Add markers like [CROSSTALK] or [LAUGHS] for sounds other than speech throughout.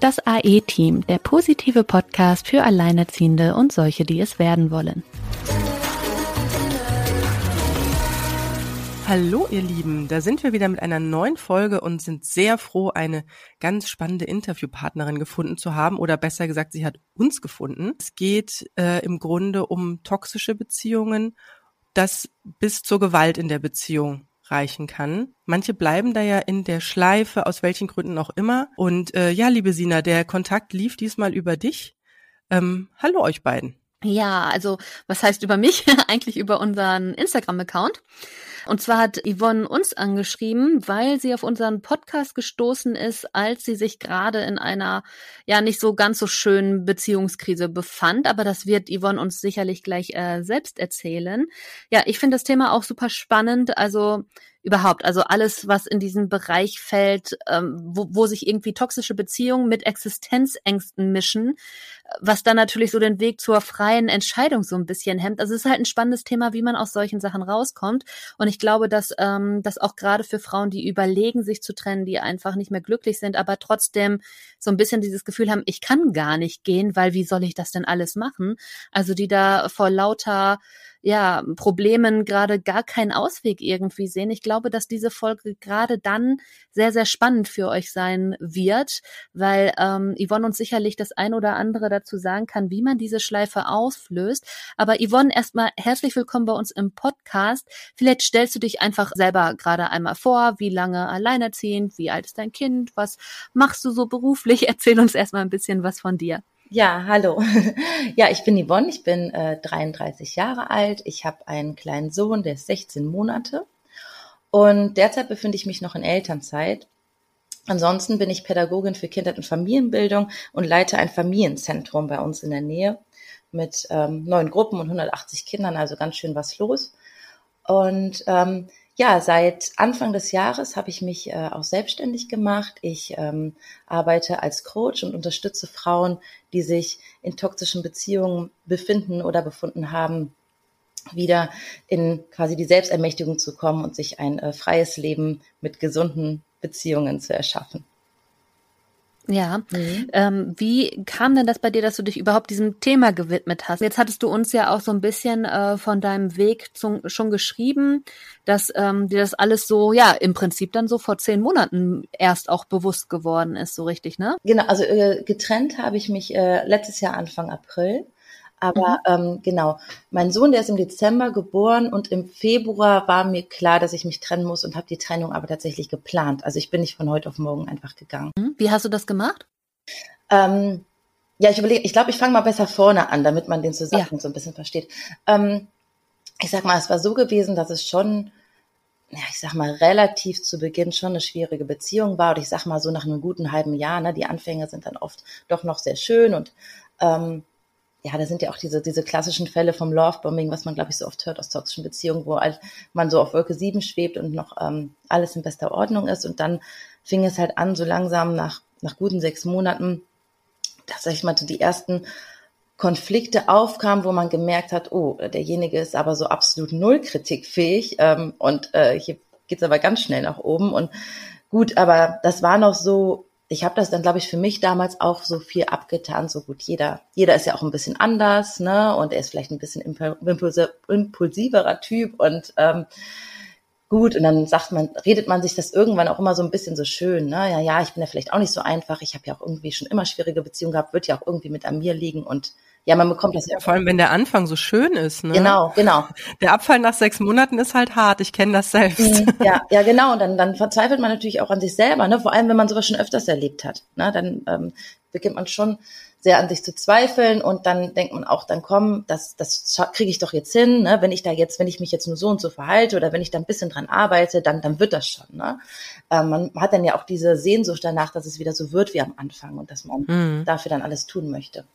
Das AE-Team, der positive Podcast für Alleinerziehende und solche, die es werden wollen. Hallo ihr Lieben, da sind wir wieder mit einer neuen Folge und sind sehr froh, eine ganz spannende Interviewpartnerin gefunden zu haben oder besser gesagt, sie hat uns gefunden. Es geht äh, im Grunde um toxische Beziehungen, das bis zur Gewalt in der Beziehung reichen kann. Manche bleiben da ja in der Schleife, aus welchen Gründen auch immer. Und äh, ja, liebe Sina, der Kontakt lief diesmal über dich. Ähm, hallo euch beiden. Ja, also was heißt über mich? [LAUGHS] Eigentlich über unseren Instagram-Account. Und zwar hat Yvonne uns angeschrieben, weil sie auf unseren Podcast gestoßen ist, als sie sich gerade in einer ja nicht so ganz so schönen Beziehungskrise befand. Aber das wird Yvonne uns sicherlich gleich äh, selbst erzählen. Ja, ich finde das Thema auch super spannend. Also überhaupt, also alles, was in diesen Bereich fällt, ähm, wo, wo sich irgendwie toxische Beziehungen mit Existenzängsten mischen, was dann natürlich so den Weg zur freien Entscheidung so ein bisschen hemmt. Also es ist halt ein spannendes Thema, wie man aus solchen Sachen rauskommt. Und ich glaube, dass ähm, das auch gerade für Frauen, die überlegen, sich zu trennen, die einfach nicht mehr glücklich sind, aber trotzdem so ein bisschen dieses Gefühl haben, ich kann gar nicht gehen, weil wie soll ich das denn alles machen? Also die da vor lauter ja, Problemen gerade gar keinen Ausweg irgendwie sehen. Ich glaube, dass diese Folge gerade dann sehr, sehr spannend für euch sein wird, weil ähm, Yvonne uns sicherlich das ein oder andere dazu sagen kann, wie man diese Schleife auflöst. Aber Yvonne, erstmal herzlich willkommen bei uns im Podcast. Vielleicht stellst du dich einfach selber gerade einmal vor, wie lange alleinerziehend, wie alt ist dein Kind, was machst du so beruflich? [LAUGHS] Erzähl uns erstmal ein bisschen was von dir. Ja, hallo. [LAUGHS] Ja, ich bin Yvonne, ich bin äh, 33 Jahre alt. Ich habe einen kleinen Sohn, der ist 16 Monate. Und derzeit befinde ich mich noch in Elternzeit. Ansonsten bin ich Pädagogin für Kindheit und Familienbildung und leite ein Familienzentrum bei uns in der Nähe mit ähm, neun Gruppen und 180 Kindern, also ganz schön was los. Und ähm, ja, seit Anfang des Jahres habe ich mich äh, auch selbstständig gemacht. Ich ähm, arbeite als Coach und unterstütze Frauen, die sich in toxischen Beziehungen befinden oder befunden haben, wieder in quasi die Selbstermächtigung zu kommen und sich ein äh, freies Leben mit gesunden Beziehungen zu erschaffen. Ja. Mhm. Ähm, wie kam denn das bei dir, dass du dich überhaupt diesem Thema gewidmet hast? Jetzt hattest du uns ja auch so ein bisschen äh, von deinem Weg zum, schon geschrieben, dass ähm, dir das alles so, ja, im Prinzip dann so vor zehn Monaten erst auch bewusst geworden ist, so richtig, ne? Genau, also äh, getrennt habe ich mich äh, letztes Jahr Anfang April. Aber mhm. ähm, genau, mein Sohn, der ist im Dezember geboren und im Februar war mir klar, dass ich mich trennen muss und habe die Trennung aber tatsächlich geplant. Also ich bin nicht von heute auf morgen einfach gegangen. Mhm. Wie hast du das gemacht? Ähm, ja, ich überlege, ich glaube, ich fange mal besser vorne an, damit man den Zusammenhang ja. so ein bisschen versteht. Ähm, ich sag mal, es war so gewesen, dass es schon, ja, ich sag mal, relativ zu Beginn schon eine schwierige Beziehung war. Und ich sag mal, so nach einem guten halben Jahr, ne, die Anfänge sind dann oft doch noch sehr schön und ähm, ja, da sind ja auch diese, diese klassischen Fälle vom Lovebombing, was man, glaube ich, so oft hört aus toxischen Beziehungen, wo halt man so auf Wolke 7 schwebt und noch ähm, alles in bester Ordnung ist. Und dann fing es halt an, so langsam nach, nach guten sechs Monaten, dass, sag ich mal, so die ersten Konflikte aufkamen, wo man gemerkt hat, oh, derjenige ist aber so absolut null kritikfähig ähm, und äh, hier geht's aber ganz schnell nach oben. Und gut, aber das war noch so ich habe das dann, glaube ich, für mich damals auch so viel abgetan. So gut, jeder, jeder ist ja auch ein bisschen anders, ne? Und er ist vielleicht ein bisschen impulsiverer Typ und ähm, gut. Und dann sagt man, redet man sich das irgendwann auch immer so ein bisschen so schön, ne? Ja, ja, ich bin ja vielleicht auch nicht so einfach. Ich habe ja auch irgendwie schon immer schwierige Beziehungen gehabt, wird ja auch irgendwie mit an mir liegen und ja, man bekommt das ja. Vor allem, wenn der Anfang so schön ist, ne? Genau, genau. Der Abfall nach sechs Monaten ist halt hart. Ich kenne das selbst. Mhm, [LAUGHS] ja, ja, genau. Und dann, dann verzweifelt man natürlich auch an sich selber, ne? Vor allem, wenn man sowas schon öfters erlebt hat. Ne? Dann ähm, beginnt man schon sehr an sich zu zweifeln und dann denkt man auch, dann komm, das, das kriege ich doch jetzt hin, ne? wenn ich da jetzt, wenn ich mich jetzt nur so und so verhalte oder wenn ich da ein bisschen dran arbeite, dann, dann wird das schon. Ne? Ähm, man hat dann ja auch diese Sehnsucht danach, dass es wieder so wird wie am Anfang und dass man mhm. dafür dann alles tun möchte.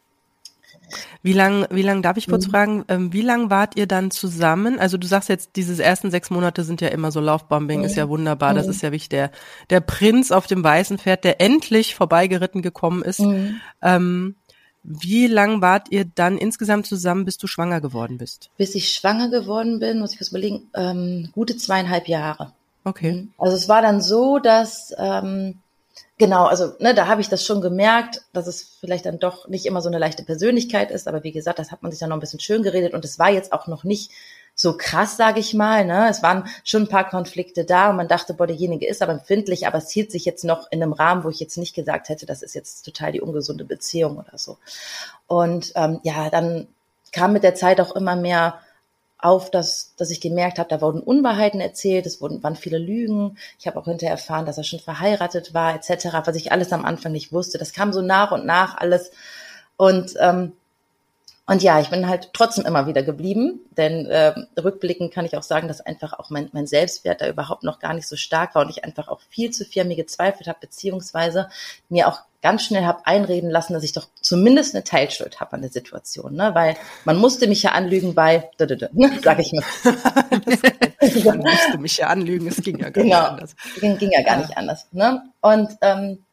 Wie lang, wie lang darf ich kurz mhm. fragen, ähm, wie lang wart ihr dann zusammen? Also du sagst jetzt, diese ersten sechs Monate sind ja immer so Laufbombing, mhm. ist ja wunderbar. Mhm. Das ist ja wichtig. Der, der Prinz auf dem weißen Pferd, der endlich vorbeigeritten gekommen ist. Mhm. Ähm, wie lang wart ihr dann insgesamt zusammen, bis du schwanger geworden bist? Bis ich schwanger geworden bin, muss ich was überlegen, ähm, gute zweieinhalb Jahre. Okay. Mhm. Also es war dann so, dass ähm, genau, also ne, da habe ich das schon gemerkt, dass es vielleicht dann doch nicht immer so eine leichte Persönlichkeit ist, aber wie gesagt, das hat man sich dann noch ein bisschen schön geredet und es war jetzt auch noch nicht so krass, sage ich mal. Ne? Es waren schon ein paar Konflikte da und man dachte, boah, derjenige ist aber empfindlich, aber es hielt sich jetzt noch in einem Rahmen, wo ich jetzt nicht gesagt hätte, das ist jetzt total die ungesunde Beziehung oder so. Und ähm, ja, dann kam mit der Zeit auch immer mehr auf, dass, dass ich gemerkt habe, da wurden Unwahrheiten erzählt, es wurden, waren viele Lügen. Ich habe auch hinterher erfahren, dass er schon verheiratet war, etc., was ich alles am Anfang nicht wusste. Das kam so nach und nach alles. Und ähm, und ja, ich bin halt trotzdem immer wieder geblieben, denn äh, rückblickend kann ich auch sagen, dass einfach auch mein, mein Selbstwert da überhaupt noch gar nicht so stark war und ich einfach auch viel zu viel mir gezweifelt habe, beziehungsweise mir auch ganz schnell habe einreden lassen, dass ich doch zumindest eine Teilschuld habe an der Situation, ne? weil man musste mich ja anlügen bei, ne? sag ich mal. [LAUGHS] man musste mich ja anlügen, es ging ja gar genau, nicht anders. Ging, ging ja gar ja. nicht anders. Ne? Und ähm,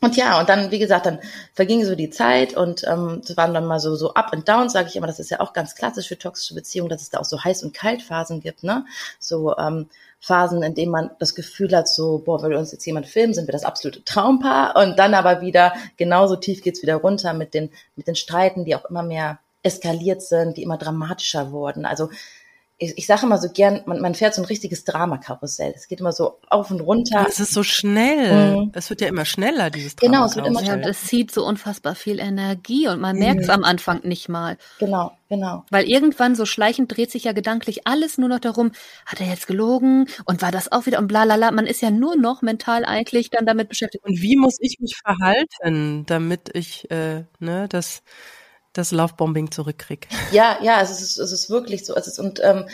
und ja, und dann, wie gesagt, dann verging so die Zeit und ähm, es waren dann mal so, so Up and Down, sage ich immer. Das ist ja auch ganz klassisch für toxische Beziehungen, dass es da auch so Heiß- und Kaltphasen gibt, ne? So ähm, Phasen, in denen man das Gefühl hat, so, boah, will uns jetzt jemand filmen, sind wir das absolute Traumpaar. Und dann aber wieder, genauso tief geht's wieder runter mit den, mit den Streiten, die auch immer mehr eskaliert sind, die immer dramatischer wurden. Also ich, ich sage immer so gern, man, man fährt so ein richtiges Dramakarussell. Es geht immer so auf und runter. Es ist so schnell. Mhm. Es wird ja immer schneller, dieses Genau, es wird immer schneller. Ja, es zieht so unfassbar viel Energie und man mhm. merkt es am Anfang nicht mal. Genau, genau. Weil irgendwann so schleichend dreht sich ja gedanklich alles nur noch darum, hat er jetzt gelogen und war das auch wieder und bla bla bla. Man ist ja nur noch mental eigentlich dann damit beschäftigt. Und wie muss ich mich verhalten, damit ich äh, ne, das das Lovebombing zurückkrieg. Ja, ja, es ist, es ist wirklich so. Es ist, und ähm,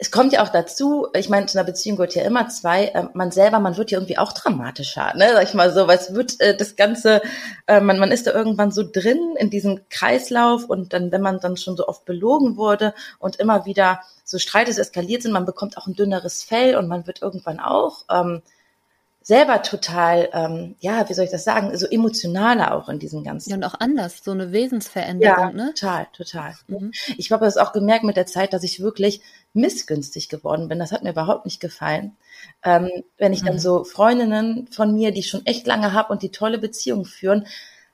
es kommt ja auch dazu, ich meine, zu einer Beziehung gehört ja immer zwei, äh, man selber, man wird ja irgendwie auch dramatischer, ne, sag ich mal so, weil es wird äh, das Ganze, äh, man, man ist da irgendwann so drin in diesem Kreislauf und dann, wenn man dann schon so oft belogen wurde und immer wieder so Streit ist eskaliert sind, man bekommt auch ein dünneres Fell und man wird irgendwann auch ähm, selber total, ähm, ja, wie soll ich das sagen, so emotionaler auch in diesem ganzen. Ja, und auch anders, so eine Wesensveränderung, ja, ne? Total, total. Mhm. Ich habe das auch gemerkt mit der Zeit, dass ich wirklich missgünstig geworden bin. Das hat mir überhaupt nicht gefallen. Ähm, wenn ich dann mhm. so Freundinnen von mir, die ich schon echt lange habe und die tolle Beziehungen führen,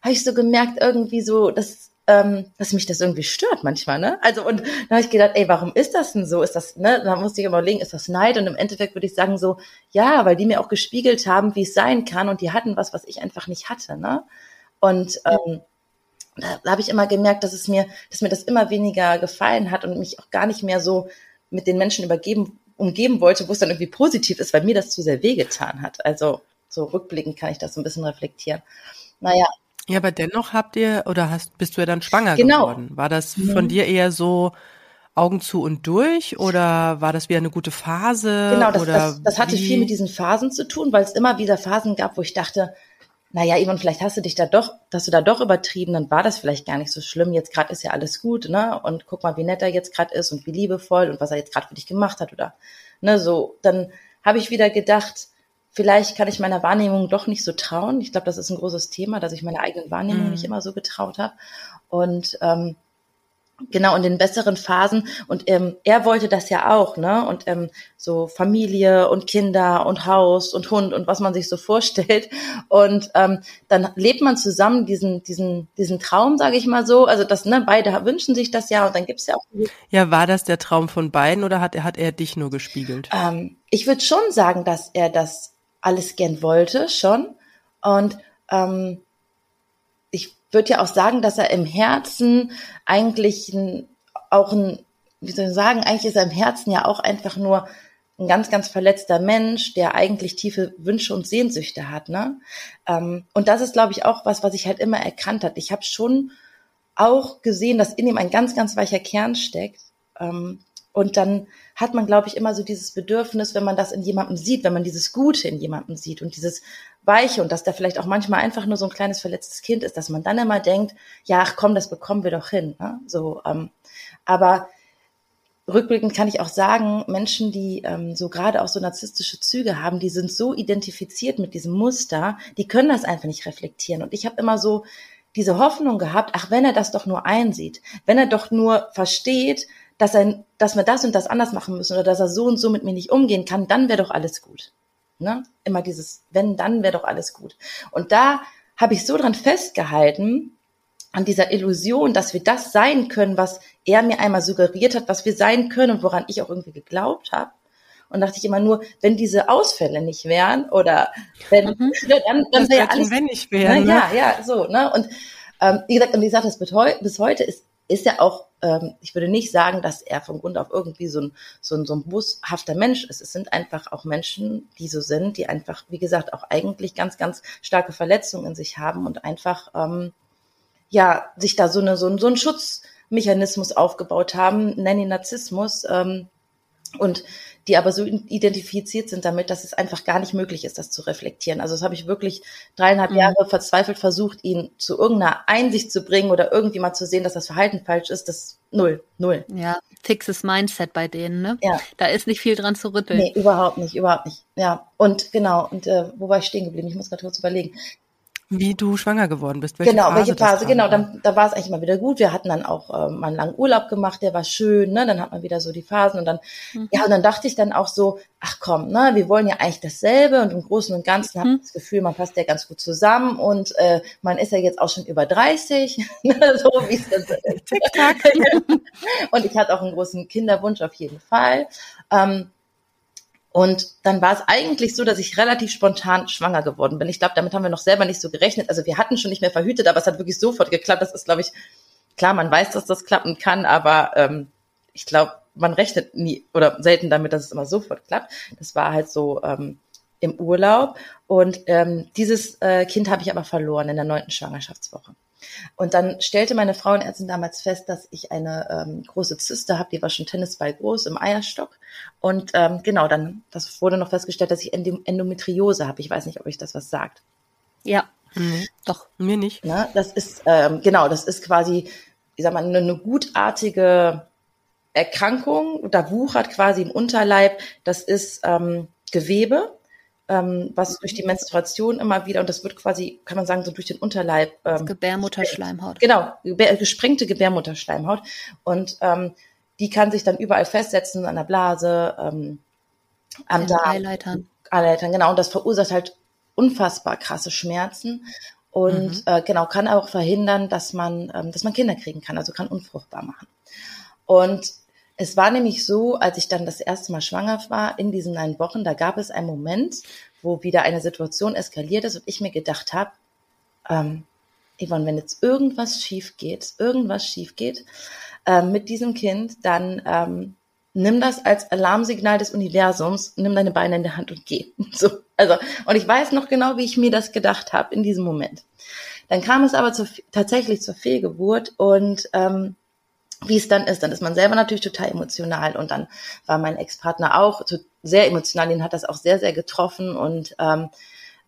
habe ich so gemerkt, irgendwie so, das ähm, dass mich das irgendwie stört manchmal, ne? Also und da habe ich gedacht, ey, warum ist das denn so? Ist das, ne? Da musste ich überlegen, ist das Neid? Und im Endeffekt würde ich sagen so, ja, weil die mir auch gespiegelt haben, wie es sein kann und die hatten was, was ich einfach nicht hatte, ne? Und ähm, da, da habe ich immer gemerkt, dass es mir, dass mir das immer weniger gefallen hat und mich auch gar nicht mehr so mit den Menschen übergeben, umgeben wollte, wo es dann irgendwie positiv ist, weil mir das zu sehr wehgetan hat. Also so rückblickend kann ich das so ein bisschen reflektieren. Naja, ja, aber dennoch habt ihr oder hast bist du ja dann schwanger genau. geworden. War das mhm. von dir eher so Augen zu und durch oder war das wieder eine gute Phase? Genau, das, das, das hatte viel mit diesen Phasen zu tun, weil es immer wieder Phasen gab, wo ich dachte, naja, Ivan, vielleicht hast du dich da doch, hast du da doch übertrieben, dann war das vielleicht gar nicht so schlimm. Jetzt gerade ist ja alles gut, ne? Und guck mal, wie nett er jetzt gerade ist und wie liebevoll und was er jetzt gerade für dich gemacht hat oder ne, so. Dann habe ich wieder gedacht, vielleicht kann ich meiner Wahrnehmung doch nicht so trauen. Ich glaube, das ist ein großes Thema, dass ich meiner eigenen Wahrnehmung mhm. nicht immer so getraut habe. Und ähm, genau in den besseren Phasen und ähm, er wollte das ja auch ne und ähm, so Familie und Kinder und Haus und Hund und was man sich so vorstellt und ähm, dann lebt man zusammen diesen diesen diesen Traum sage ich mal so also das ne beide wünschen sich das ja und dann gibt's ja auch ja war das der Traum von beiden oder hat er hat er dich nur gespiegelt ähm, ich würde schon sagen dass er das alles gern wollte, schon. Und ähm, ich würde ja auch sagen, dass er im Herzen eigentlich ein, auch ein, wie soll ich sagen, eigentlich ist er im Herzen ja auch einfach nur ein ganz, ganz verletzter Mensch, der eigentlich tiefe Wünsche und Sehnsüchte hat. Ne? Ähm, und das ist, glaube ich, auch was, was ich halt immer erkannt hat. Ich habe schon auch gesehen, dass in ihm ein ganz, ganz weicher Kern steckt. Ähm, und dann hat man, glaube ich, immer so dieses Bedürfnis, wenn man das in jemandem sieht, wenn man dieses Gute in jemandem sieht und dieses Weiche und dass da vielleicht auch manchmal einfach nur so ein kleines verletztes Kind ist, dass man dann immer denkt, ja, ach komm, das bekommen wir doch hin. Ne? So, ähm, aber rückblickend kann ich auch sagen, Menschen, die ähm, so gerade auch so narzisstische Züge haben, die sind so identifiziert mit diesem Muster, die können das einfach nicht reflektieren. Und ich habe immer so diese Hoffnung gehabt, ach, wenn er das doch nur einsieht, wenn er doch nur versteht, dass er, dass wir das und das anders machen müssen oder dass er so und so mit mir nicht umgehen kann, dann wäre doch alles gut. Ne? Immer dieses, wenn, dann wäre doch alles gut. Und da habe ich so dran festgehalten, an dieser Illusion, dass wir das sein können, was er mir einmal suggeriert hat, was wir sein können und woran ich auch irgendwie geglaubt habe. Und dachte ich immer nur, wenn diese Ausfälle nicht wären oder wenn, mhm. [LAUGHS] dann, dann wäre ja alles. Wenn nicht wären. Ne? Ja, ja, so, ne? Und ähm, wie gesagt, und wie gesagt, das bis heute ist, ist ja auch, ähm, ich würde nicht sagen, dass er von Grund auf irgendwie so ein, so ein, so ein bushafter Mensch ist. Es sind einfach auch Menschen, die so sind, die einfach, wie gesagt, auch eigentlich ganz, ganz starke Verletzungen in sich haben und einfach, ähm, ja, sich da so, eine, so, ein, so ein Schutzmechanismus aufgebaut haben, nenne ihn Narzissmus, ähm, und die aber so identifiziert sind damit, dass es einfach gar nicht möglich ist, das zu reflektieren. Also das habe ich wirklich dreieinhalb mhm. Jahre verzweifelt versucht, ihn zu irgendeiner Einsicht zu bringen oder irgendwie mal zu sehen, dass das Verhalten falsch ist. Das null, null. Ja, fixes Mindset bei denen, ne? Ja. Da ist nicht viel dran zu rütteln. Nee, überhaupt nicht, überhaupt nicht. Ja, und genau, und äh, wo war ich stehen geblieben? Ich muss gerade kurz überlegen wie du schwanger geworden bist. Welche genau, Phase welche Phase, genau, dann, da war es eigentlich mal wieder gut. Wir hatten dann auch äh, mal einen langen Urlaub gemacht, der war schön, ne? Dann hat man wieder so die Phasen und dann, mhm. ja, und dann dachte ich dann auch so, ach komm, ne, wir wollen ja eigentlich dasselbe und im Großen und Ganzen mhm. habe ich das Gefühl, man passt ja ganz gut zusammen und äh, man ist ja jetzt auch schon über 30, [LAUGHS] ne, so wie es dann so ist. [LAUGHS] und ich hatte auch einen großen Kinderwunsch auf jeden Fall. Ähm, und dann war es eigentlich so, dass ich relativ spontan schwanger geworden bin. Ich glaube, damit haben wir noch selber nicht so gerechnet. Also wir hatten schon nicht mehr verhütet, aber es hat wirklich sofort geklappt. Das ist, glaube ich, klar, man weiß, dass das klappen kann, aber ähm, ich glaube, man rechnet nie oder selten damit, dass es immer sofort klappt. Das war halt so ähm, im Urlaub. Und ähm, dieses äh, Kind habe ich aber verloren in der neunten Schwangerschaftswoche. Und dann stellte meine Frauenärztin damals fest, dass ich eine ähm, große Zyste habe, die war schon Tennisball groß im Eierstock. Und ähm, genau, dann das wurde noch festgestellt, dass ich Endometriose habe. Ich weiß nicht, ob euch das was sagt. Ja, mhm. doch. Mir nicht. Na, das ist, ähm, genau, das ist quasi, ich sag mal, eine, eine gutartige Erkrankung. Da wuchert quasi im Unterleib. Das ist ähm, Gewebe ähm, was durch die Menstruation immer wieder, und das wird quasi, kann man sagen, so durch den Unterleib. Ähm, Gebärmutterschleimhaut. Genau, gesprengte Gebärmutterschleimhaut. Und ähm, die kann sich dann überall festsetzen, an der Blase, ähm, am Darm. Eileitern. Eileitern, genau. Und das verursacht halt unfassbar krasse Schmerzen. Und mhm. äh, genau, kann auch verhindern, dass man, ähm, dass man Kinder kriegen kann, also kann unfruchtbar machen. Und es war nämlich so, als ich dann das erste Mal schwanger war, in diesen neun Wochen, da gab es einen Moment, wo wieder eine Situation eskaliert ist und ich mir gedacht habe, ähm, Yvonne, wenn jetzt irgendwas schief geht, irgendwas schief geht äh, mit diesem Kind, dann ähm, nimm das als Alarmsignal des Universums, nimm deine Beine in der Hand und geh. [LAUGHS] So, also, und ich weiß noch genau, wie ich mir das gedacht habe in diesem Moment. Dann kam es aber zu, tatsächlich zur Fehlgeburt und ähm, wie es dann ist. Dann ist man selber natürlich total emotional und dann war mein Ex-Partner auch sehr emotional. Ihn hat das auch sehr, sehr getroffen und ähm,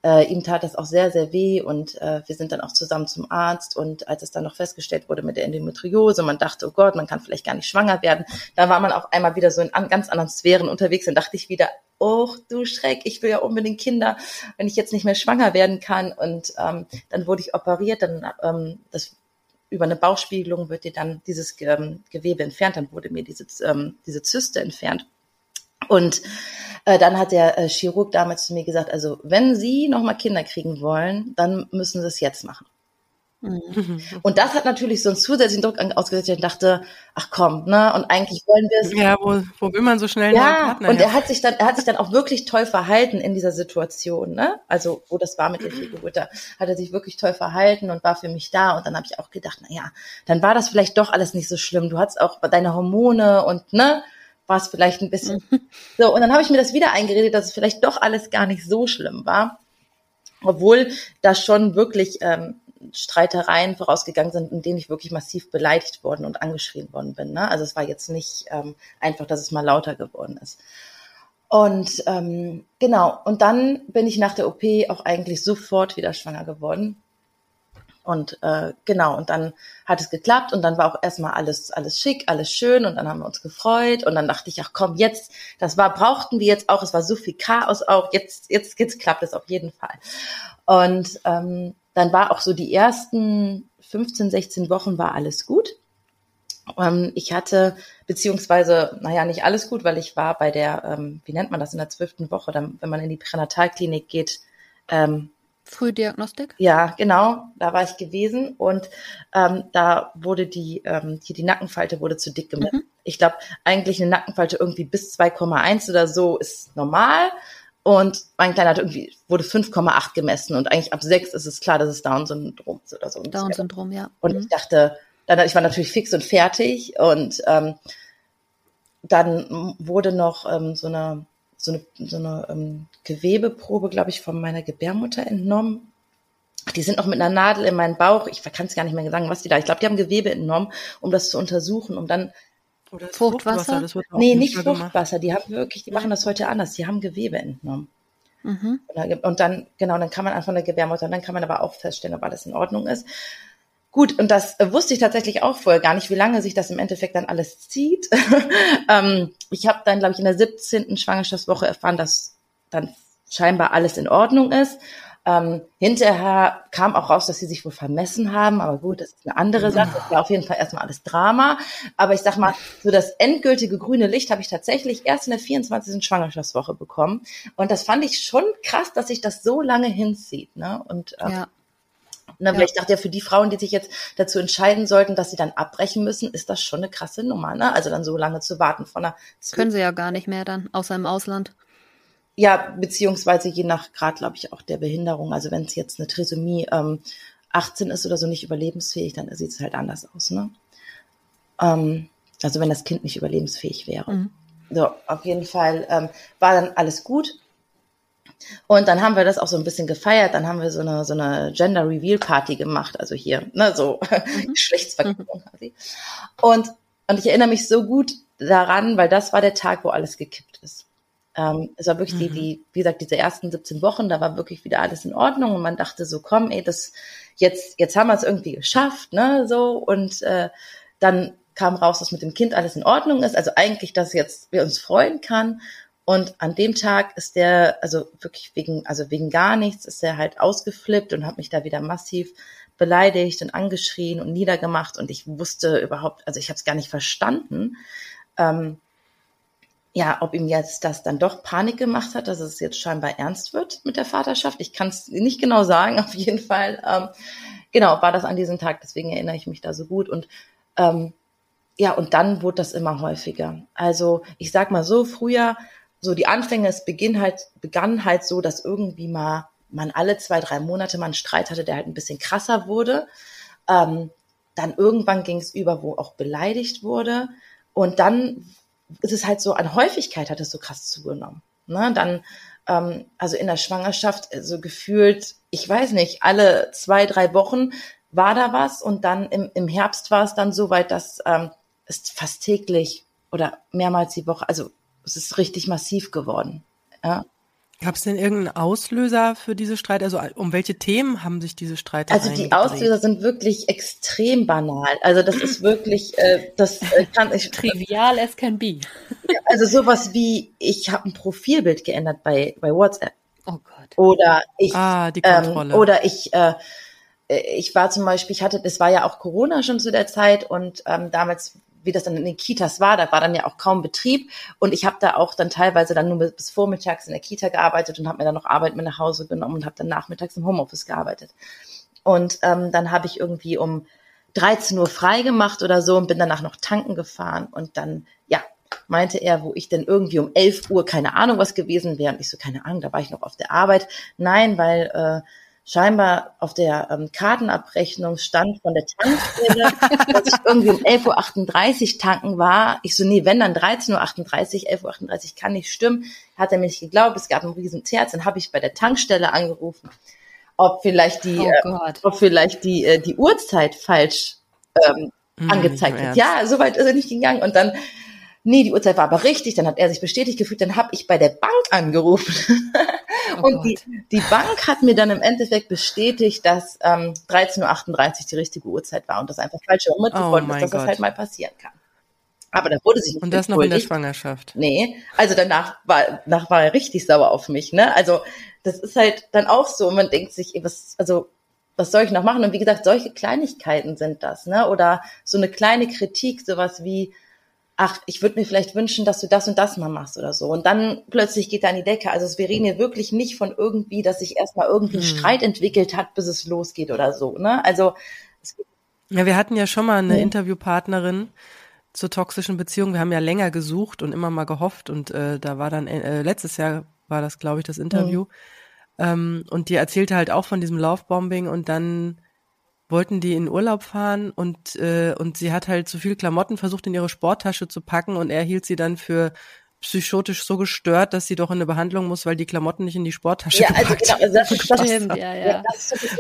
äh, ihm tat das auch sehr, sehr weh und äh, wir sind dann auch zusammen zum Arzt und als es dann noch festgestellt wurde mit der Endometriose, man dachte, oh Gott, man kann vielleicht gar nicht schwanger werden, da war man auch einmal wieder so in an, ganz anderen Sphären unterwegs und dachte ich wieder, oh du Schreck, ich will ja unbedingt Kinder, wenn ich jetzt nicht mehr schwanger werden kann und ähm, dann wurde ich operiert, dann ähm, das über eine Bauchspiegelung wird dir dann dieses ähm, Gewebe entfernt. Dann wurde mir diese, ähm, diese Zyste entfernt. Und äh, dann hat der äh, Chirurg damals zu mir gesagt, also wenn Sie nochmal Kinder kriegen wollen, dann müssen Sie es jetzt machen. Mhm. [LAUGHS] Und das hat natürlich so einen zusätzlichen Druck ausgesetzt. Ich dachte, ach komm, ne? Und eigentlich wollen wir es. Ja, wo, wo will man so schnell ja, einen Partner? Und er hat sich dann, er hat sich dann auch wirklich toll verhalten in dieser Situation, ne? Also, wo das war mit der Fehlgeburt, da hat er sich wirklich toll verhalten und war für mich da. Und dann habe ich auch gedacht, na ja, dann war das vielleicht doch alles nicht so schlimm. Du hattest auch deine Hormone und ne? War es vielleicht ein bisschen. so, und dann habe ich mir das wieder eingeredet, dass es vielleicht doch alles gar nicht so schlimm war. Obwohl das schon wirklich ähm, Streitereien vorausgegangen sind, in denen ich wirklich massiv beleidigt worden und angeschrien worden bin. Ne? Also es war jetzt nicht ähm, einfach, dass es mal lauter geworden ist. Und ähm, genau, und dann bin ich nach der OP auch eigentlich sofort wieder schwanger geworden. Und äh, genau, und dann hat es geklappt und dann war auch erstmal alles, alles schick, alles schön und dann haben wir uns gefreut und dann dachte ich, ach komm, jetzt, das war, brauchten wir jetzt auch, es war so viel Chaos auch, jetzt, jetzt, jetzt klappt es auf jeden Fall. Und ähm, dann war auch so die ersten 15, 16 Wochen war alles gut. Ähm, ich hatte, beziehungsweise, naja, nicht alles gut, weil ich war bei der, ähm, wie nennt man das, in der zwölften Woche, dann, wenn man in die Pränatalklinik geht, ähm, Frühdiagnostik? Ja, genau, da war ich gewesen und ähm, da wurde die, ähm, hier die Nackenfalte wurde zu dick gemessen. Mhm. Ich glaube, eigentlich eine Nackenfalte irgendwie bis 2,1 oder so ist normal und mein Kleiner hat irgendwie, wurde 5,8 gemessen und eigentlich ab 6 ist es klar, dass es Down-Syndrom ist oder so. Down-Syndrom, ja. Und mhm. ich dachte, dann, ich war natürlich fix und fertig und ähm, dann wurde noch ähm, so eine so eine, so eine ähm, Gewebeprobe, glaube ich, von meiner Gebärmutter entnommen. Die sind noch mit einer Nadel in meinen Bauch. Ich kann es gar nicht mehr sagen, was die da. Ich glaube, die haben Gewebe entnommen, um das zu untersuchen, um dann oder Fruchtwasser? Das wird nee, nicht Fruchtwasser. Die haben wirklich, die machen das heute anders. Die haben Gewebe entnommen. Mhm. Und dann, genau, dann kann man einfach eine Gebärmutter, dann kann man aber auch feststellen, ob alles in Ordnung ist. Gut, und das äh, wusste ich tatsächlich auch vorher gar nicht, wie lange sich das im Endeffekt dann alles zieht. [LAUGHS] ähm, ich habe dann, glaube ich, in der 17. Schwangerschaftswoche erfahren, dass dann scheinbar alles in Ordnung ist. Ähm, hinterher kam auch raus, dass sie sich wohl vermessen haben, aber gut, das ist eine andere Sache. Das war auf jeden Fall erstmal alles Drama. Aber ich sag mal, so das endgültige grüne Licht habe ich tatsächlich erst in der 24. Schwangerschaftswoche bekommen. Und das fand ich schon krass, dass sich das so lange hinzieht. Ne? Und ähm, ja. Ne, ja. Ich dachte ja, für die Frauen, die sich jetzt dazu entscheiden sollten, dass sie dann abbrechen müssen, ist das schon eine krasse Nummer, ne? Also dann so lange zu warten von einer. Können sie ja gar nicht mehr dann, außer im Ausland. Ja, beziehungsweise je nach Grad, glaube ich, auch der Behinderung. Also wenn es jetzt eine Trisomie ähm, 18 ist oder so nicht überlebensfähig, dann sieht es halt anders aus, ne? Ähm, also wenn das Kind nicht überlebensfähig wäre. Mhm. So, auf jeden Fall ähm, war dann alles gut. Und dann haben wir das auch so ein bisschen gefeiert. Dann haben wir so eine, so eine Gender Reveal Party gemacht. Also hier, ne, so [LAUGHS] mhm. Geschlechtsverkehrung quasi. Und, und ich erinnere mich so gut daran, weil das war der Tag, wo alles gekippt ist. Ähm, es war wirklich mhm. die, die, wie gesagt, diese ersten 17 Wochen, da war wirklich wieder alles in Ordnung und man dachte so, komm, ey, das, jetzt, jetzt haben wir es irgendwie geschafft, ne, so. Und äh, dann kam raus, dass mit dem Kind alles in Ordnung ist. Also eigentlich, dass jetzt wir uns freuen kann. Und an dem Tag ist der, also wirklich wegen, also wegen gar nichts, ist er halt ausgeflippt und hat mich da wieder massiv beleidigt und angeschrien und niedergemacht. Und ich wusste überhaupt, also ich habe es gar nicht verstanden, ähm, ja, ob ihm jetzt das dann doch Panik gemacht hat, dass es jetzt scheinbar ernst wird mit der Vaterschaft. Ich kann es nicht genau sagen, [LAUGHS] auf jeden Fall. Ähm, genau, war das an diesem Tag, deswegen erinnere ich mich da so gut. Und ähm, ja, und dann wurde das immer häufiger. Also ich sag mal so, früher so die Anfänge, es beginn halt, begann halt so, dass irgendwie mal man alle zwei, drei Monate mal einen Streit hatte, der halt ein bisschen krasser wurde. Ähm, dann irgendwann ging es über, wo auch beleidigt wurde. Und dann ist es halt so, an Häufigkeit hat es so krass zugenommen. Ne? Dann, ähm, also in der Schwangerschaft, so also gefühlt, ich weiß nicht, alle zwei, drei Wochen war da was und dann im, im Herbst war es dann so weit, dass ähm, es fast täglich oder mehrmals die Woche, also es ist richtig massiv geworden. Ja. Gab es denn irgendeinen Auslöser für diese Streit? Also um welche Themen haben sich diese Streite Also die Auslöser sind wirklich extrem banal. Also das ist wirklich, äh, das äh, kann ich trivial as can be. [LAUGHS] also sowas wie ich habe ein Profilbild geändert bei bei WhatsApp. Oh Gott. Oder ich ah, die Kontrolle. Ähm, oder ich äh, ich war zum Beispiel, ich hatte, es war ja auch Corona schon zu der Zeit und ähm, damals wie das dann in den Kitas war, da war dann ja auch kaum Betrieb und ich habe da auch dann teilweise dann nur bis vormittags in der Kita gearbeitet und habe mir dann noch Arbeit mit nach Hause genommen und habe dann nachmittags im Homeoffice gearbeitet. Und ähm, dann habe ich irgendwie um 13 Uhr frei gemacht oder so und bin danach noch tanken gefahren und dann, ja, meinte er, wo ich denn irgendwie um 11 Uhr keine Ahnung was gewesen wäre und ich so, keine Ahnung, da war ich noch auf der Arbeit. Nein, weil äh, scheinbar auf der ähm, Kartenabrechnung stand von der Tankstelle, [LAUGHS] dass ich irgendwie um 11.38 Uhr tanken war. Ich so, nee, wenn dann 13.38 Uhr, 11.38 Uhr kann nicht stimmen. Hat er mir nicht geglaubt, es gab einen riesen Terz. Dann habe ich bei der Tankstelle angerufen, ob vielleicht die, oh äh, ob vielleicht die, äh, die Uhrzeit falsch ähm, mm, angezeigt wird. Ja, soweit ist er nicht gegangen. Und dann nee, die Uhrzeit war aber richtig, dann hat er sich bestätigt gefühlt, dann habe ich bei der Bank angerufen. [LAUGHS] Oh und die, die Bank hat mir dann im Endeffekt bestätigt, dass ähm, 13.38 Uhr die richtige Uhrzeit war und das einfach falsch ermittelt oh ist, dass Gott. das halt mal passieren kann. Aber da wurde sich nicht Und das noch in der Schwangerschaft. Nee, also danach war, danach war er richtig sauer auf mich, ne? Also, das ist halt dann auch so, man denkt sich, was, also, was soll ich noch machen? Und wie gesagt, solche Kleinigkeiten sind das, ne? Oder so eine kleine Kritik, sowas wie, ach, ich würde mir vielleicht wünschen, dass du das und das mal machst oder so. Und dann plötzlich geht er an die Decke. Also wir reden hier wirklich nicht von irgendwie, dass sich erstmal irgendwie hm. Streit entwickelt hat, bis es losgeht oder so, ne? Also ja, wir hatten ja schon mal eine ja. Interviewpartnerin zur toxischen Beziehung. Wir haben ja länger gesucht und immer mal gehofft und äh, da war dann äh, letztes Jahr war das, glaube ich, das Interview. Mhm. Ähm, und die erzählte halt auch von diesem Lovebombing und dann wollten die in Urlaub fahren und äh, und sie hat halt zu viel Klamotten versucht in ihre Sporttasche zu packen und er hielt sie dann für psychotisch so gestört, dass sie doch in eine Behandlung muss, weil die Klamotten nicht in die Sporttasche ja, also genau, also das, [LAUGHS] ist, das stimmt, ja, ja.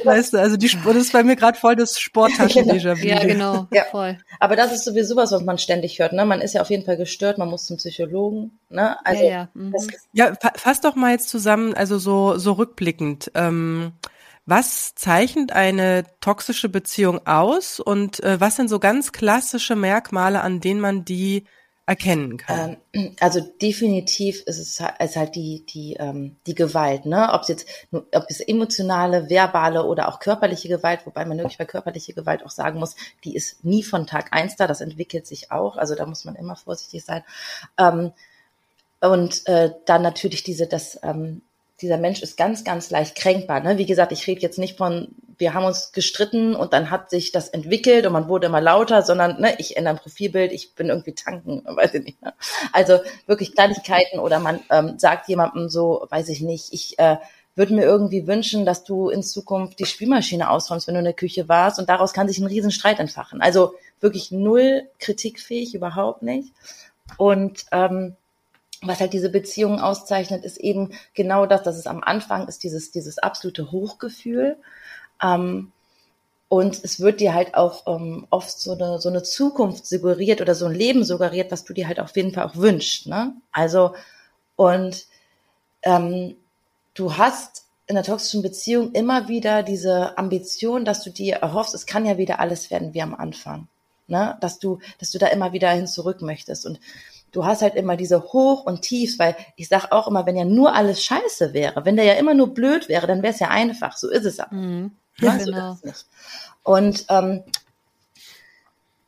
weißt du, also die, das ist bei mir gerade voll das sporttaschen déjà vu Ja, genau, [LAUGHS] ja. voll. Aber das ist sowieso was, was man ständig hört, ne? Man ist ja auf jeden Fall gestört, man muss zum Psychologen, ne? Also, ja, ja. Mhm. ja fass doch mal jetzt zusammen, also so, so rückblickend, ähm, was zeichnet eine toxische Beziehung aus und äh, was sind so ganz klassische Merkmale, an denen man die erkennen kann? Ähm, [CLEARS THROAT] also definitiv ist es ist halt die die ähm, die Gewalt, ne? Ob es jetzt ob es emotionale, verbale oder auch körperliche Gewalt, wobei man wirklich bei körperlicher Gewalt auch sagen muss, die ist nie von Tag eins da, das entwickelt sich auch, also da muss man immer vorsichtig sein. Ähm, und äh, dann natürlich diese das ähm, dieser Mensch ist ganz, ganz leicht kränkbar. Ne? Wie gesagt, ich rede jetzt nicht von, wir haben uns gestritten und dann hat sich das entwickelt und man wurde immer lauter, sondern ne, ich ändere ein Profilbild, ich bin irgendwie tanken, [LAUGHS] weiß ich nicht. Ne? Also wirklich Kleinigkeiten oder man ähm, sagt jemandem so, weiß ich nicht, ich äh, würde mir irgendwie wünschen, dass du in Zukunft die Spülmaschine ausräumst, wenn du in der Küche warst und daraus kann sich ein Riesenstreit entfachen. Also wirklich null kritikfähig, überhaupt nicht. Und ähm, was halt diese Beziehung auszeichnet, ist eben genau das, dass es am Anfang ist, dieses, dieses absolute Hochgefühl. Ähm, und es wird dir halt auch ähm, oft so eine, so eine Zukunft suggeriert oder so ein Leben suggeriert, was du dir halt auf jeden Fall auch wünschst. Ne? Also, und ähm, du hast in der toxischen Beziehung immer wieder diese Ambition, dass du dir erhoffst, es kann ja wieder alles werden wie am Anfang. Ne? Dass du, dass du da immer wieder hin zurück möchtest. Und du hast halt immer diese Hoch und Tiefs, weil ich sag auch immer, wenn ja nur alles scheiße wäre, wenn der ja immer nur blöd wäre, dann wäre es ja einfach. So ist es ja. Mhm. Ja, genau. Und ähm,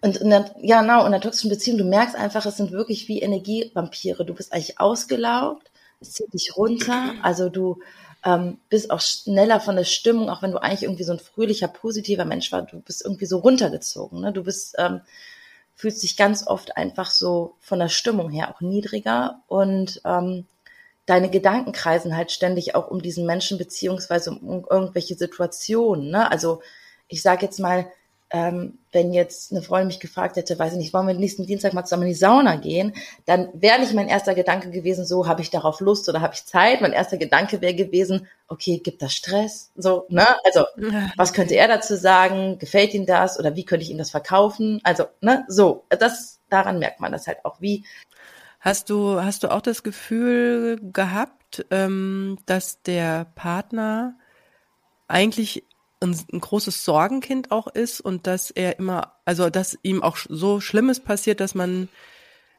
und in der, ja, genau, in der toxischen Beziehung, du merkst einfach, es sind wirklich wie Energievampire. Du bist eigentlich ausgelaugt, es zieht dich runter, also du ähm, bist auch schneller von der Stimmung, auch wenn du eigentlich irgendwie so ein fröhlicher, positiver Mensch war, du bist irgendwie so runtergezogen. Ne? Du bist ähm, fühlt sich ganz oft einfach so von der Stimmung her auch niedriger und ähm, deine Gedanken kreisen halt ständig auch um diesen Menschen beziehungsweise um, irgendwelche Situationen. Ne? Also ich sage jetzt mal, ähm, wenn jetzt eine Freundin mich gefragt hätte, weiß ich nicht, wollen wir nächsten Dienstag mal zusammen in die Sauna gehen, dann wäre nicht mein erster Gedanke gewesen, so habe ich darauf Lust oder habe ich Zeit. Mein erster Gedanke wäre gewesen, okay, gibt das Stress? So, ne? Also, was könnte er dazu sagen? Gefällt ihm das? Oder wie könnte ich ihm das verkaufen? Also, ne, so, das, daran merkt man das halt auch, wie. Hast du, hast du auch das Gefühl gehabt, ähm, dass der Partner eigentlich ein, ein großes Sorgenkind auch ist und dass er immer, also dass ihm auch so Schlimmes passiert, dass man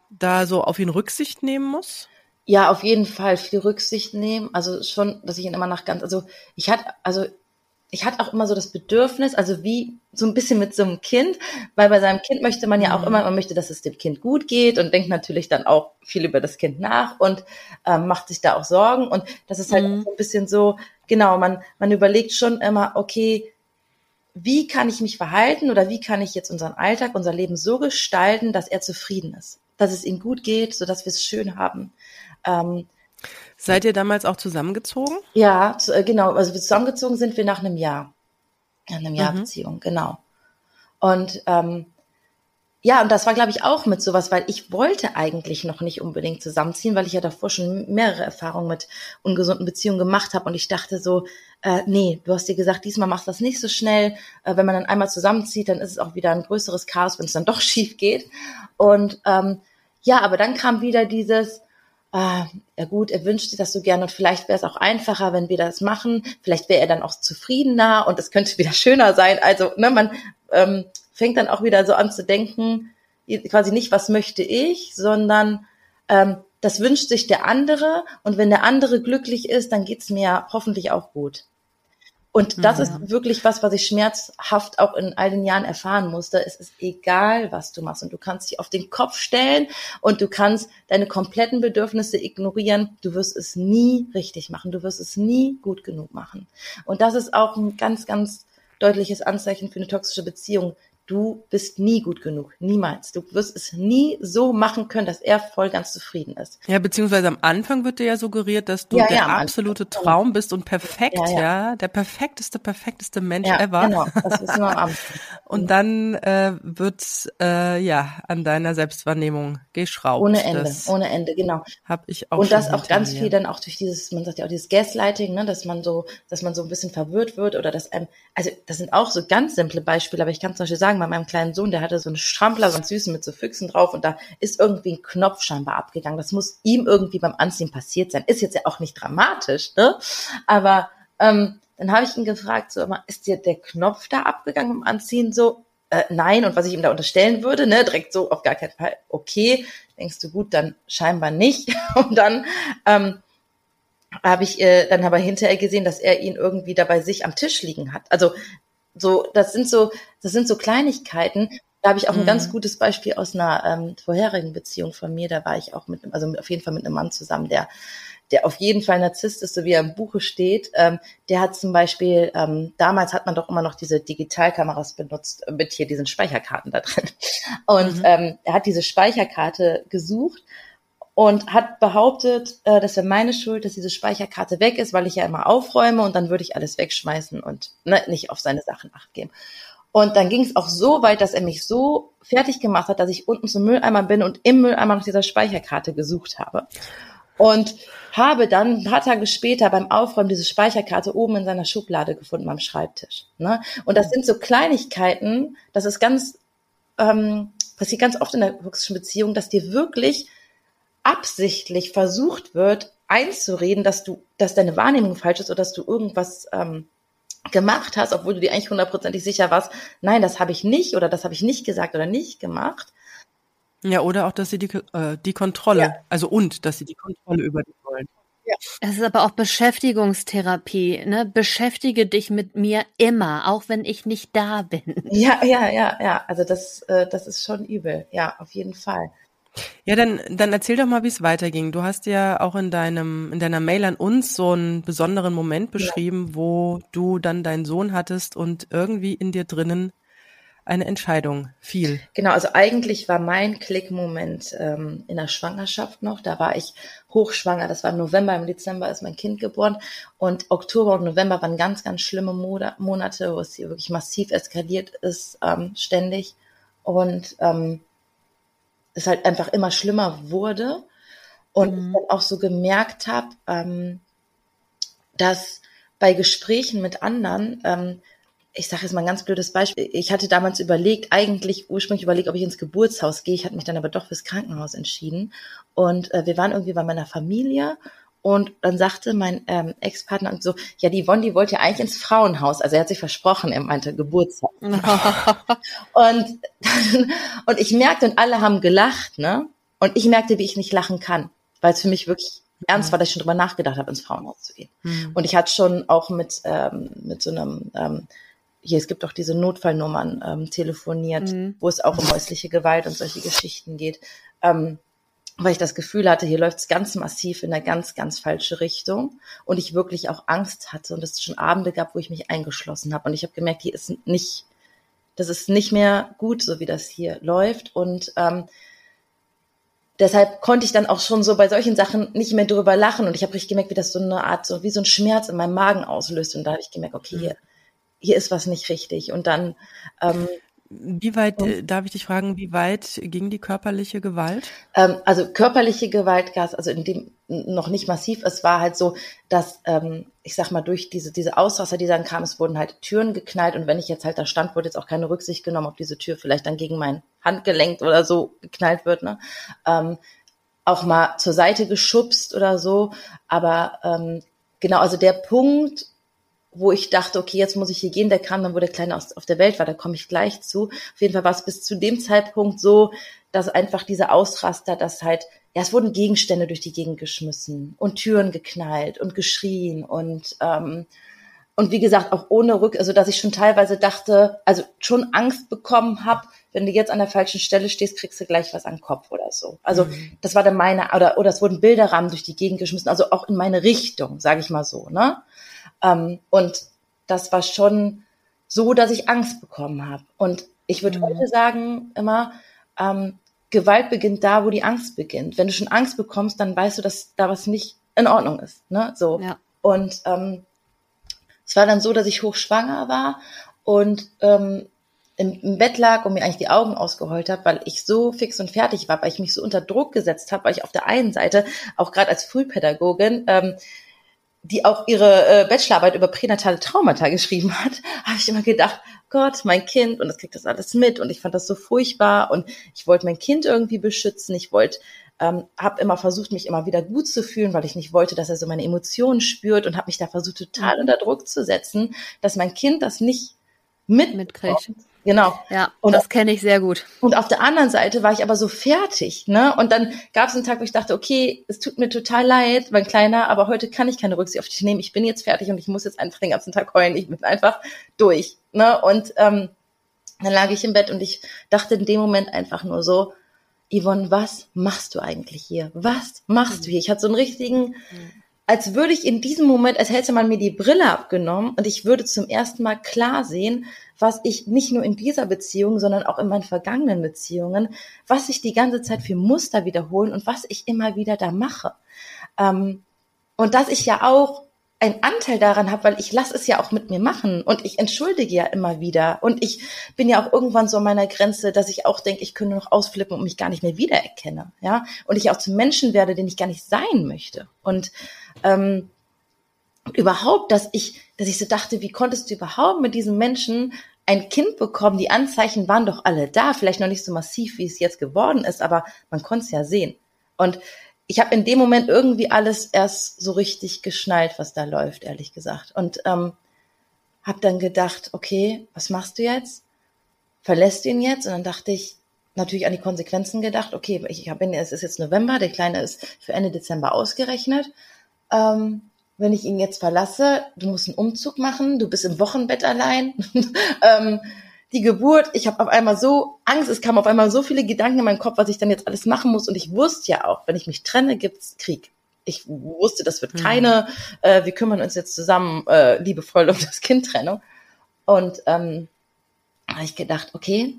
da so auf ihn Rücksicht nehmen muss? Ja, auf jeden Fall viel Rücksicht nehmen. Also schon, dass ich ihn immer nach ganz, also ich hatte, also ich hatte auch immer so das Bedürfnis, also wie so ein bisschen mit so einem Kind, weil bei seinem Kind möchte man ja auch mhm. immer, man möchte, dass es dem Kind gut geht und denkt natürlich dann auch viel über das Kind nach und ähm, macht sich da auch Sorgen. Und das ist halt mhm. so ein bisschen so, genau, man, man überlegt schon immer, okay, wie kann ich mich verhalten oder wie kann ich jetzt unseren Alltag, unser Leben so gestalten, dass er zufrieden ist, dass es ihm gut geht, so dass wir es schön haben. Ähm, Seid ihr damals auch zusammengezogen? Ja, äh, genau. Also zusammengezogen sind wir nach einem Jahr. Nach einem Jahr mhm. Beziehung, genau. Und ähm, ja, und das war, glaube ich, auch mit sowas, weil ich wollte eigentlich noch nicht unbedingt zusammenziehen, weil ich ja davor schon mehrere Erfahrungen mit ungesunden Beziehungen gemacht habe. Und ich dachte so, äh, nee, du hast dir gesagt, diesmal machst du das nicht so schnell. Äh, wenn man dann einmal zusammenzieht, dann ist es auch wieder ein größeres Chaos, wenn es dann [LAUGHS] doch schief geht. Und ähm, ja, aber dann kam wieder dieses, ah, ja gut, er wünscht sich das so gerne und vielleicht wäre es auch einfacher, wenn wir das machen. Vielleicht wäre er dann auch zufriedener und es könnte [LAUGHS] wieder schöner sein. Also, ne, man ähm, fängt dann auch wieder so an zu denken, quasi nicht, was möchte ich, sondern ähm, das wünscht sich der andere und wenn der andere glücklich ist, dann geht's mir hoffentlich auch gut. Und das ja. ist wirklich was, was ich schmerzhaft auch in all den Jahren erfahren musste. Es ist egal, was du machst und du kannst dich auf den Kopf stellen und du kannst deine kompletten Bedürfnisse ignorieren. Du wirst es nie richtig machen. Du wirst es nie gut genug machen. Und das ist auch ein ganz, ganz deutliches Anzeichen für eine toxische Beziehung du bist nie gut genug. Niemals. Du wirst es nie so machen können, dass er voll ganz zufrieden ist. Ja, beziehungsweise am Anfang wird dir ja suggeriert, dass du ja, der ja, absolute Anfang. Traum bist und perfekt, ja, ja, der perfekteste, perfekteste Mensch ja, ever. Genau, das ist nur am Anfang. [LAUGHS] und dann äh, wird äh, ja an deiner Selbstwahrnehmung geschraubt. Ohne Ende, das ohne Ende, genau. Hab ich auch Und das auch ganz viel dann auch durch dieses, man sagt ja auch dieses Gaslighting, ne, dass man so, dass man so ein bisschen verwirrt wird oder dass einem, also das sind auch so ganz simple Beispiele, aber ich kann zum Beispiel sagen, bei meinem kleinen Sohn, der hatte so einen Strampler, so einen süßen mit so Füchsen drauf und da ist irgendwie ein Knopf scheinbar abgegangen. Das muss ihm irgendwie beim Anziehen passiert sein. Ist jetzt ja auch nicht dramatisch, ne? Aber ähm, dann habe ich ihn gefragt, so immer, ist dir der Knopf da abgegangen beim Anziehen? So, äh, nein. Und was ich ihm da unterstellen würde, ne, direkt so auf gar keinen Fall. Okay, denkst du gut, dann scheinbar nicht. [LAUGHS] Und dann ähm, habe ich äh, dann aber hinterher gesehen, dass er ihn irgendwie da bei sich am Tisch liegen hat. Also so, das sind so, das sind so Kleinigkeiten. Da habe ich auch ein mhm. ganz gutes Beispiel aus einer ähm, vorherigen Beziehung von mir. Da war ich auch mit, also auf jeden Fall mit einem Mann zusammen, der, der auf jeden Fall Narzisst ist, so wie er im Buche steht. Ähm, der hat zum Beispiel, ähm, damals hat man doch immer noch diese Digitalkameras benutzt mit hier diesen Speicherkarten da drin. [LAUGHS] Und mhm. ähm, er hat diese Speicherkarte gesucht und hat behauptet, äh, das wäre meine Schuld, dass diese Speicherkarte weg ist, weil ich ja immer aufräume und dann würde ich alles wegschmeißen und ne, nicht auf seine Sachen acht geben. Und dann ging es auch so weit, dass er mich so fertig gemacht hat, dass ich unten zum Mülleimer bin und im Mülleimer nach dieser Speicherkarte gesucht habe. Und habe dann ein paar Tage später beim Aufräumen diese Speicherkarte oben in seiner Schublade gefunden am Schreibtisch. Ne? Und das sind so Kleinigkeiten, das ist ganz, ähm, passiert ganz oft in der Beziehung, dass dir wirklich absichtlich versucht wird, einzureden, dass du, dass deine Wahrnehmung falsch ist oder dass du irgendwas ähm, gemacht hast, obwohl du dir eigentlich hundertprozentig sicher warst, nein, das habe ich nicht oder das habe ich nicht gesagt oder nicht gemacht. Ja, oder auch, dass sie die, äh, die Kontrolle, ja. also und, dass sie die Kontrolle über dich wollen. Ja. Es ist aber auch Beschäftigungstherapie, ne? Beschäftige dich mit mir immer, auch wenn ich nicht da bin. Ja, ja, ja, ja. Also das, äh, das ist schon übel. Ja, auf jeden Fall. Ja, dann, dann erzähl doch mal, wie es weiterging. Du hast ja auch in deinem, in deiner Mail an uns so einen besonderen Moment beschrieben, ja. wo du dann deinen Sohn hattest und irgendwie in dir drinnen eine Entscheidung fiel. Genau, also eigentlich war mein Klickmoment ähm, in der Schwangerschaft noch. Da war ich hochschwanger. Das war im November, im Dezember ist mein Kind geboren. Und Oktober und November waren ganz, ganz schlimme Monate, wo es hier wirklich massiv eskaliert ist, ähm, ständig. Und ähm, es halt einfach immer schlimmer wurde. Und mhm. ich dann auch so gemerkt habe, ähm, dass bei Gesprächen mit anderen, ähm, ich sage jetzt mal ein ganz blödes Beispiel, ich hatte damals überlegt, eigentlich ursprünglich überlegt, ob ich ins Geburtshaus gehe, ich hatte mich dann aber doch fürs Krankenhaus entschieden. Und äh, wir waren irgendwie bei meiner Familie und dann sagte mein ähm, Ex-Partner so, ja, die die wollte ja eigentlich ins Frauenhaus. Also er hat sich versprochen, er meinte Geburtstag. [LAUGHS] und, und ich merkte, und alle haben gelacht, ne? Und ich merkte, wie ich nicht lachen kann, weil es für mich wirklich ernst war, dass ich schon drüber nachgedacht habe, ins Frauenhaus zu gehen. Mhm. Und ich hatte schon auch mit, ähm, mit so einem, ähm, hier, es gibt auch diese Notfallnummern ähm, telefoniert, mhm. wo es auch um häusliche Gewalt und solche Geschichten geht. Ähm, weil ich das Gefühl hatte, hier läuft es ganz massiv in eine ganz, ganz falsche Richtung und ich wirklich auch Angst hatte und es schon Abende gab, wo ich mich eingeschlossen habe. Und ich habe gemerkt, hier ist nicht, das ist nicht mehr gut, so wie das hier läuft. Und ähm, deshalb konnte ich dann auch schon so bei solchen Sachen nicht mehr drüber lachen. Und ich habe richtig gemerkt, wie das so eine Art, so wie so ein Schmerz in meinem Magen auslöst. Und da habe ich gemerkt, okay, hier, hier ist was nicht richtig. Und dann ähm, wie weit, äh, darf ich dich fragen, wie weit ging die körperliche Gewalt? Ähm, also körperliche Gewalt, also in dem noch nicht massiv. Es war halt so, dass, ähm, ich sag mal, durch diese, diese Auswasser, die dann kamen, es wurden halt Türen geknallt und wenn ich jetzt halt da stand, wurde jetzt auch keine Rücksicht genommen, ob diese Tür vielleicht dann gegen mein Handgelenk oder so geknallt wird, ne? Ähm, auch mal zur Seite geschubst oder so. Aber ähm, genau, also der Punkt, wo ich dachte, okay, jetzt muss ich hier gehen, der kam dann, wo der Kleine aus, auf der Welt war, da komme ich gleich zu. Auf jeden Fall war es bis zu dem Zeitpunkt so, dass einfach diese Ausraster, dass halt, ja, es wurden Gegenstände durch die Gegend geschmissen und Türen geknallt und geschrien und ähm, und wie gesagt, auch ohne Rück, also dass ich schon teilweise dachte, also schon Angst bekommen habe, wenn du jetzt an der falschen Stelle stehst, kriegst du gleich was an den Kopf oder so. Also mhm. das war dann meine, oder, oder es wurden Bilderrahmen durch die Gegend geschmissen, also auch in meine Richtung, sage ich mal so. Ne? Ähm, und das war schon so, dass ich Angst bekommen habe. Und ich würde mhm. heute sagen immer, ähm, Gewalt beginnt da, wo die Angst beginnt. Wenn du schon Angst bekommst, dann weißt du, dass da was nicht in Ordnung ist. Ne? So. Ja. Und ähm, es war dann so, dass ich hochschwanger war und ähm, im, im Bett lag und mir eigentlich die Augen ausgeheult habe, weil ich so fix und fertig war, weil ich mich so unter Druck gesetzt habe, weil ich auf der einen Seite auch gerade als Frühpädagogin ähm, die auch ihre äh, Bachelorarbeit über pränatale Traumata geschrieben hat, [LAUGHS] habe ich immer gedacht, Gott, mein Kind und das kriegt das alles mit und ich fand das so furchtbar und ich wollte mein Kind irgendwie beschützen, ich wollte ähm, habe immer versucht, mich immer wieder gut zu fühlen, weil ich nicht wollte, dass er so meine Emotionen spürt und habe mich da versucht, total mhm. unter Druck zu setzen, dass mein Kind das nicht mit mitkriegt. Genau. Ja, und das kenne ich sehr gut. Und auf der anderen Seite war ich aber so fertig, ne? Und dann gab es einen Tag, wo ich dachte, okay, es tut mir total leid, mein Kleiner, aber heute kann ich keine Rücksicht auf dich nehmen. Ich bin jetzt fertig und ich muss jetzt einfach den ganzen Tag heulen. Ich bin einfach durch, ne? Und ähm, dann lag ich im Bett und ich dachte in dem Moment einfach nur so, Yvonne, was machst du eigentlich hier? Was machst du hier? Ich hatte so einen richtigen, als würde ich in diesem Moment, als hätte man mir die Brille abgenommen und ich würde zum ersten Mal klar sehen, was ich nicht nur in dieser Beziehung, sondern auch in meinen vergangenen Beziehungen, was sich die ganze Zeit für Muster wiederholen und was ich immer wieder da mache. Ähm, und dass ich ja auch einen Anteil daran habe, weil ich lasse es ja auch mit mir machen. Und ich entschuldige ja immer wieder. Und ich bin ja auch irgendwann so an meiner Grenze, dass ich auch denke, ich könnte noch ausflippen und mich gar nicht mehr wiedererkenne, ja? Und ich auch zum Menschen werde, den ich gar nicht sein möchte. Und ähm, überhaupt, dass ich, dass ich so dachte, wie konntest du überhaupt mit diesem Menschen ein Kind bekommen? Die Anzeichen waren doch alle da, vielleicht noch nicht so massiv, wie es jetzt geworden ist, aber man konnte es ja sehen. Und ich habe in dem Moment irgendwie alles erst so richtig geschnallt, was da läuft, ehrlich gesagt. Und ähm, habe dann gedacht, okay, was machst du jetzt? Verlässt du ihn jetzt? Und dann dachte ich, natürlich an die Konsequenzen gedacht, okay, ich habe es ist jetzt November, der Kleine ist für Ende Dezember ausgerechnet. Ähm, wenn ich ihn jetzt verlasse, du musst einen Umzug machen, du bist im Wochenbett allein. [LAUGHS] ähm, die Geburt, ich habe auf einmal so Angst, es kamen auf einmal so viele Gedanken in meinen Kopf, was ich dann jetzt alles machen muss. Und ich wusste ja auch, wenn ich mich trenne, gibt's Krieg. Ich wusste, das wird mhm. keine, äh, wir kümmern uns jetzt zusammen äh, liebevoll um das Kind-Trennung. Und ähm, habe ich gedacht, okay,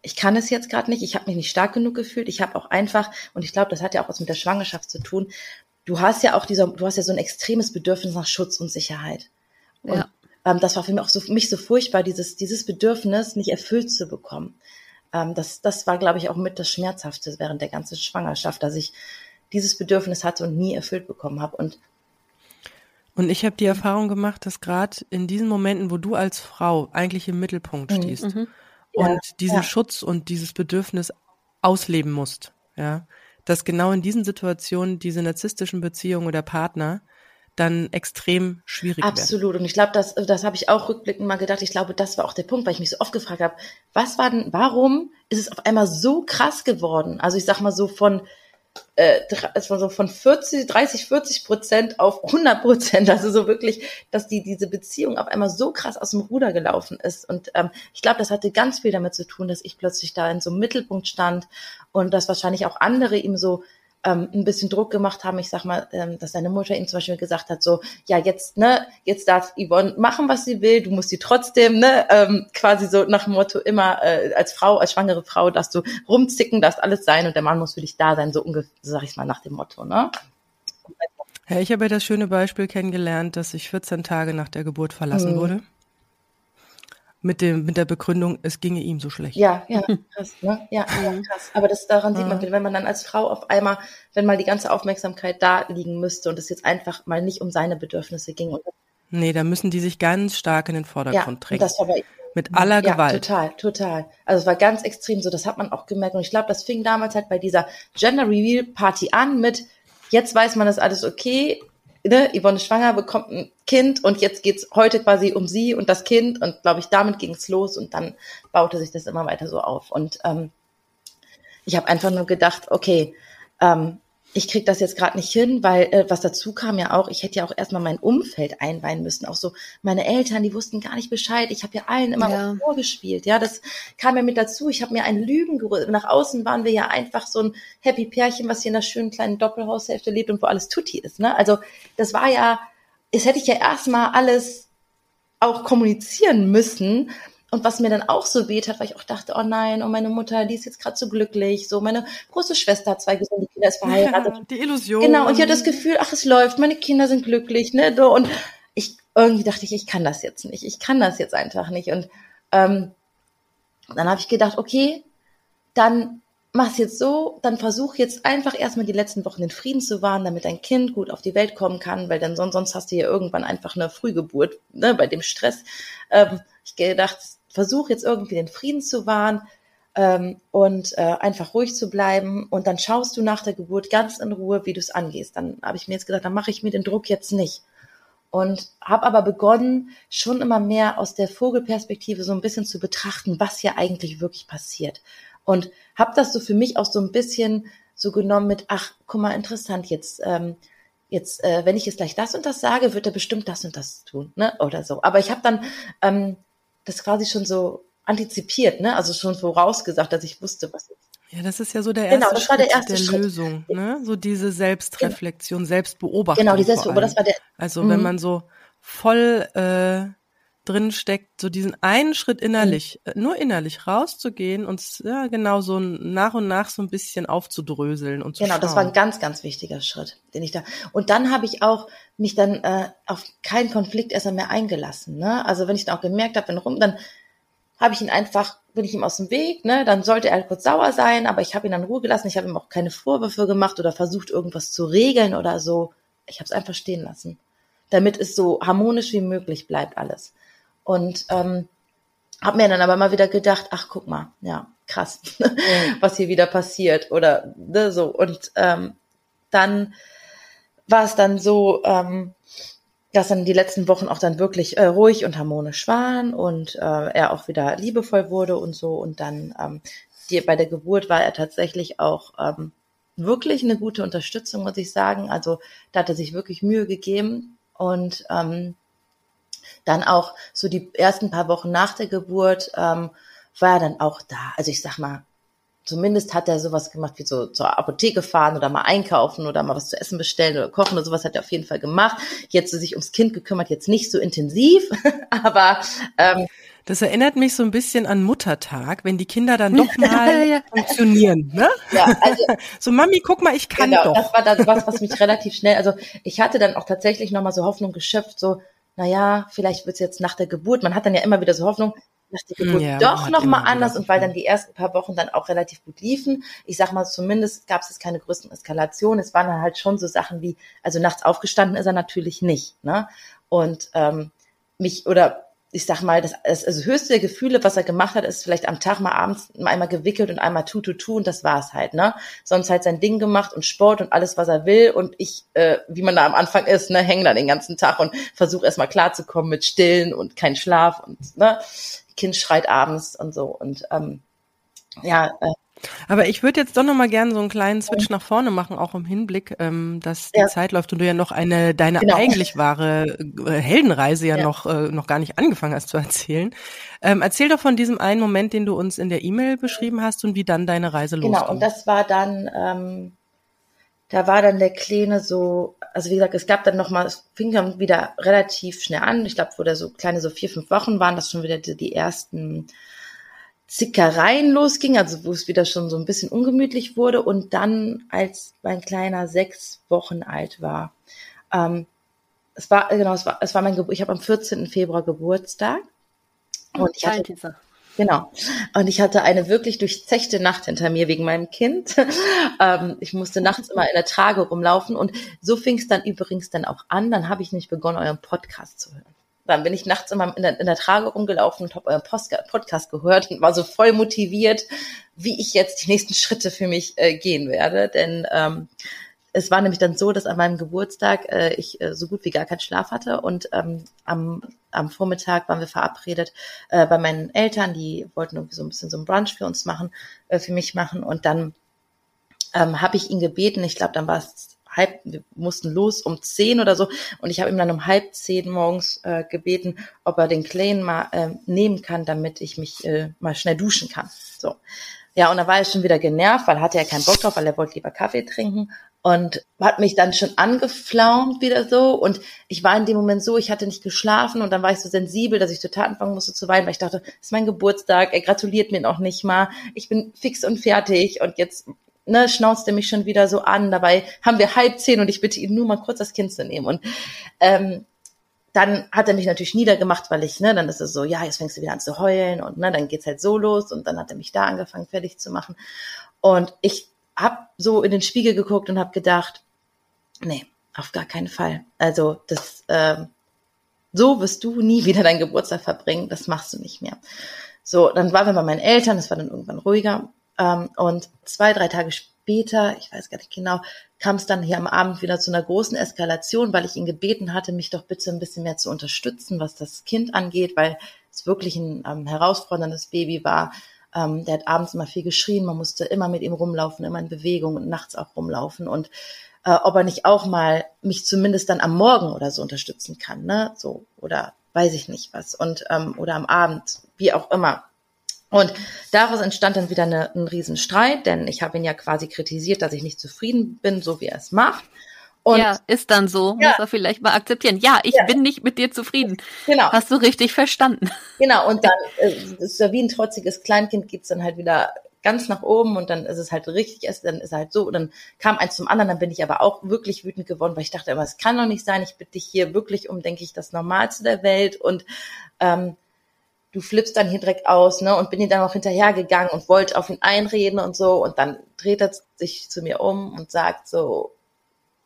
ich kann es jetzt gerade nicht, ich habe mich nicht stark genug gefühlt. Ich habe auch einfach, und ich glaube, das hat ja auch was mit der Schwangerschaft zu tun, du hast ja auch dieser, du hast ja so ein extremes Bedürfnis nach Schutz und Sicherheit. Und ja ähm, das war für mich auch so, für mich so furchtbar, dieses, dieses Bedürfnis nicht erfüllt zu bekommen. Ähm, das, das war, glaube ich, auch mit das Schmerzhafte während der ganzen Schwangerschaft, dass ich dieses Bedürfnis hatte und nie erfüllt bekommen habe. Und und ich habe die Erfahrung gemacht, dass gerade in diesen Momenten, wo du als Frau eigentlich im Mittelpunkt mhm. stehst mhm. und ja, diesen ja. Schutz und dieses Bedürfnis ausleben musst, ja, dass genau in diesen Situationen diese narzisstischen Beziehungen oder Partner dann extrem schwierig Absolut. Werden. Und ich glaube, das, das habe ich auch rückblickend mal gedacht. Ich glaube, das war auch der Punkt, weil ich mich so oft gefragt habe, was war denn, warum ist es auf einmal so krass geworden? Also ich sag mal so von, äh, es so von 40, 30, 40 Prozent auf 100 Prozent. Also so wirklich, dass die, diese Beziehung auf einmal so krass aus dem Ruder gelaufen ist. Und ähm, ich glaube, das hatte ganz viel damit zu tun, dass ich plötzlich da in so einem Mittelpunkt stand und dass wahrscheinlich auch andere ihm so ähm, ein bisschen Druck gemacht haben. Ich sag mal, ähm, dass seine Mutter ihm zum Beispiel gesagt hat, so, ja, jetzt, ne, jetzt darf Yvonne machen, was sie will, du musst sie trotzdem, ne, ähm, quasi so nach dem Motto immer äh, als Frau, als schwangere Frau, darfst du rumzicken, darfst alles sein und der Mann muss für dich da sein, so ungefähr, sag ich mal, nach dem Motto, ne? Ja, ich habe ja das schöne Beispiel kennengelernt, dass ich 14 Tage nach der Geburt verlassen mhm. wurde mit dem mit der Begründung, es ginge ihm so schlecht. Ja, ja, krass, ne? Ja, ja krass. Aber das daran sieht man, wenn man dann als Frau auf einmal, wenn mal die ganze Aufmerksamkeit da liegen müsste und es jetzt einfach mal nicht um seine Bedürfnisse ging. nee, da müssen die sich ganz stark in den Vordergrund ja, drängen. Das war bei mit aller Gewalt. Ja, total, total. Also es war ganz extrem so, das hat man auch gemerkt. Und ich glaube, das fing damals halt bei dieser Gender Reveal Party an mit, jetzt weiß man, ist alles okay, ne, Yvonne schwanger, bekommt ein Kind und jetzt geht's heute quasi um sie und das Kind und glaube ich, damit ging's los und dann baute sich das immer weiter so auf. Und ähm, ich habe einfach nur gedacht, okay, ähm, ich krieg das jetzt gerade nicht hin, weil äh, was dazu kam ja auch, ich hätte ja auch erstmal mein Umfeld einweihen müssen. Auch so meine Eltern, die wussten gar nicht Bescheid. Ich habe ja allen immer ja. vorgespielt. Ja, das kam ja mit dazu. Ich habe mir ein Lügen Nach außen waren wir ja einfach so ein Happy Pärchen, was hier in einer schönen kleinen Doppelhaushälfte lebt und wo alles tutti ist. Ne? Also das war ja, es hätte ich ja erstmal alles auch kommunizieren müssen. Und was mir dann auch so weht hat, weil ich auch dachte, oh nein, oh meine Mutter, die ist jetzt gerade so glücklich. So, meine große Schwester hat zwei gesunde Kinder, ist verheiratet. Ja, [LAUGHS] die Illusion. Genau, und ich hatte das Gefühl, ach, es läuft, meine Kinder sind glücklich, ne? So, und ich irgendwie dachte ich, ich kann das jetzt nicht. Ich kann das jetzt einfach nicht. Und ähm, dann habe ich gedacht, okay, dann mach's jetzt so, dann versuch jetzt einfach erstmal die letzten Wochen den Frieden zu wahren, damit dein Kind gut auf die Welt kommen kann, weil dann sonst hast du ja irgendwann einfach eine Frühgeburt, ne, bei dem Stress. Ähm, ich gedacht, versuch jetzt irgendwie den Frieden zu wahren ähm, und äh, einfach ruhig zu bleiben und dann schaust du nach der Geburt ganz in Ruhe, wie du es angehst. Dann habe ich mir jetzt gesagt, dann mache ich mir den Druck jetzt nicht. Und habe aber begonnen, schon immer mehr aus der Vogelperspektive so ein bisschen zu betrachten, was hier eigentlich wirklich passiert. Und habe das so für mich auch so ein bisschen so genommen mit, ach, guck mal, interessant, jetzt, ähm, jetzt, äh, wenn ich jetzt gleich das und das sage, wird er bestimmt das und das tun, ne? Oder so. Aber ich habe dann ähm, das quasi schon so antizipiert, ne? Also schon vorausgesagt, dass ich wusste, was jetzt. Ja, das ist ja so der genau, erste genau, Schritt der, erste der Schritt. Lösung, ne? So diese Selbstreflexion, genau. Selbstbeobachtung. Genau, die Selbstbeobachtung, das war der. Also mhm. wenn man so voll äh, drin steckt, so diesen einen Schritt innerlich, mhm. nur innerlich rauszugehen und ja, genau so nach und nach so ein bisschen aufzudröseln und zu Genau, schauen. das war ein ganz, ganz wichtiger Schritt, den ich da. Und dann habe ich auch mich dann äh, auf keinen Konflikt erst mehr eingelassen. Ne? Also wenn ich dann auch gemerkt habe, wenn rum, dann habe ich ihn einfach, bin ich ihm aus dem Weg, ne? Dann sollte er kurz sauer sein, aber ich habe ihn dann Ruhe gelassen. Ich habe ihm auch keine Vorwürfe gemacht oder versucht, irgendwas zu regeln oder so. Ich habe es einfach stehen lassen, damit es so harmonisch wie möglich bleibt alles. Und ähm, habe mir dann aber mal wieder gedacht, ach guck mal, ja, krass, [LAUGHS] was hier wieder passiert oder ne, so. Und ähm, dann war es dann so, ähm, dass dann die letzten Wochen auch dann wirklich äh, ruhig und harmonisch waren und äh, er auch wieder liebevoll wurde und so. Und dann ähm, die, bei der Geburt war er tatsächlich auch ähm, wirklich eine gute Unterstützung, muss ich sagen. Also da hat er sich wirklich Mühe gegeben und ähm, dann auch so die ersten paar Wochen nach der Geburt ähm, war er dann auch da. Also ich sag mal, zumindest hat er sowas gemacht wie so zur Apotheke fahren oder mal einkaufen oder mal was zu essen bestellen oder kochen oder sowas hat er auf jeden Fall gemacht. Jetzt sich ums Kind gekümmert, jetzt nicht so intensiv, [LAUGHS] aber ähm, das erinnert mich so ein bisschen an Muttertag, wenn die Kinder dann [LAUGHS] doch mal ja. funktionieren. Ne? Ja, also, [LAUGHS] so Mami, guck mal, ich kann genau, doch. Das war dann was, was mich relativ schnell, also ich hatte dann auch tatsächlich nochmal so Hoffnung geschöpft, so naja, vielleicht wird's jetzt nach der Geburt, man hat dann ja immer wieder so Hoffnung, nach der Geburt ja, doch nochmal anders und weil dann die ersten paar Wochen dann auch relativ gut liefen. Ich sag mal, zumindest gab es jetzt keine größten Eskalationen. Es waren dann halt schon so Sachen wie, also nachts aufgestanden ist er natürlich nicht, ne? Und ähm, mich oder ich sag mal, das, das also höchste der Gefühle, was er gemacht hat, ist vielleicht am Tag mal abends einmal gewickelt und einmal tu tu tu und das war's halt, ne? Sonst halt sein Ding gemacht und Sport und alles, was er will und ich, äh, wie man da am Anfang ist, ne, hänge da den ganzen Tag und versuche erstmal klarzukommen mit Stillen und kein Schlaf und ne, Kind schreit abends und so und ähm, ja, äh, aber ich würde jetzt doch noch mal gerne so einen kleinen Switch nach vorne machen, auch im Hinblick, ähm, dass die ja. Zeit läuft und du ja noch eine deine genau. eigentlich wahre äh, Heldenreise ja, ja, noch äh, noch gar nicht angefangen hast zu erzählen. Ähm, erzähl doch von diesem einen Moment, den du uns in der E-Mail beschrieben hast und wie dann deine Reise losging. Genau, und das war dann, ähm, da war dann der Kleine so, also wie gesagt, es gab dann noch mal, es fing dann wieder relativ schnell an. Ich glaube, wo der so kleine so vier, fünf Wochen waren, das schon wieder die, die ersten Zickereien losging, also wo es wieder schon so ein bisschen ungemütlich wurde. Und dann, als mein Kleiner sechs Wochen alt war, ähm, es war, genau, es war, es war mein Geburt, ich habe am 14. Februar Geburtstag. Und ich hatte, genau. Und ich hatte eine wirklich durchzechte Nacht hinter mir wegen meinem Kind. [LAUGHS] ähm, ich musste nachts immer in der Trage rumlaufen und so fing es dann übrigens dann auch an. Dann habe ich nicht begonnen, euren Podcast zu hören. Dann bin ich nachts immer in der, in der Trage rumgelaufen und habe euren Podcast gehört und war so voll motiviert, wie ich jetzt die nächsten Schritte für mich äh, gehen werde. Denn ähm, es war nämlich dann so, dass an meinem Geburtstag äh, ich äh, so gut wie gar keinen Schlaf hatte und ähm, am, am Vormittag waren wir verabredet äh, bei meinen Eltern, die wollten irgendwie so ein bisschen so ein Brunch für uns machen, äh, für mich machen und dann ähm, habe ich ihn gebeten, ich glaube, dann war es halb, wir mussten los um zehn oder so und ich habe ihm dann um halb zehn morgens äh, gebeten, ob er den Kleinen mal äh, nehmen kann, damit ich mich äh, mal schnell duschen kann. So. Ja, und da war er schon wieder genervt, weil er hatte ja keinen Bock drauf, weil er wollte lieber Kaffee trinken und hat mich dann schon angeflaumt wieder so und ich war in dem Moment so, ich hatte nicht geschlafen und dann war ich so sensibel, dass ich total anfangen musste zu weinen, weil ich dachte, es ist mein Geburtstag, er gratuliert mir noch nicht mal, ich bin fix und fertig und jetzt ne, schnauzt er mich schon wieder so an. Dabei haben wir halb zehn und ich bitte ihn nur mal kurz das Kind zu nehmen. Und ähm, dann hat er mich natürlich niedergemacht, weil ich, ne, dann ist es so, ja, jetzt fängst du wieder an zu heulen und ne, dann geht's halt so los und dann hat er mich da angefangen, fertig zu machen. Und ich habe so in den Spiegel geguckt und habe gedacht, nee, auf gar keinen Fall. Also das, ähm, so wirst du nie wieder deinen Geburtstag verbringen, das machst du nicht mehr. So, dann waren wir bei meinen Eltern, es war dann irgendwann ruhiger ähm, und zwei, drei Tage später, ich weiß gar nicht genau, kam es dann hier am Abend wieder zu einer großen Eskalation, weil ich ihn gebeten hatte, mich doch bitte ein bisschen mehr zu unterstützen, was das Kind angeht, weil es wirklich ein ähm, herausforderndes Baby war. Ähm, der hat abends immer viel geschrien, man musste immer mit ihm rumlaufen, immer in Bewegung und nachts auch rumlaufen und äh, ob er nicht auch mal mich zumindest dann am Morgen oder so unterstützen kann, ne? So oder weiß ich nicht was und ähm, oder am Abend, wie auch immer. Und daraus entstand dann wieder eine, ein Riesenstreit, denn ich habe ihn ja quasi kritisiert, dass ich nicht zufrieden bin, so wie er es macht. Und ja, ist dann so. Ja. Muss er vielleicht mal akzeptieren. Ja, ich ja. bin nicht mit dir zufrieden. Genau. Hast du richtig verstanden. [LAUGHS] Genau, und dann äh, ist er wie ein trotziges Kleinkind, geht's dann halt wieder ganz nach oben und dann ist es halt richtig, dann ist er halt so und dann kam eins zum anderen, dann bin ich aber auch wirklich wütend geworden, weil ich dachte, aber es kann doch nicht sein, ich bitte dich hier wirklich um, denke ich, das Normalste der Welt und ähm, du flippst dann hier direkt aus, ne, und bin ihm dann auch hinterhergegangen und wollte auf ihn einreden und so, und dann dreht er sich zu mir um und sagt so,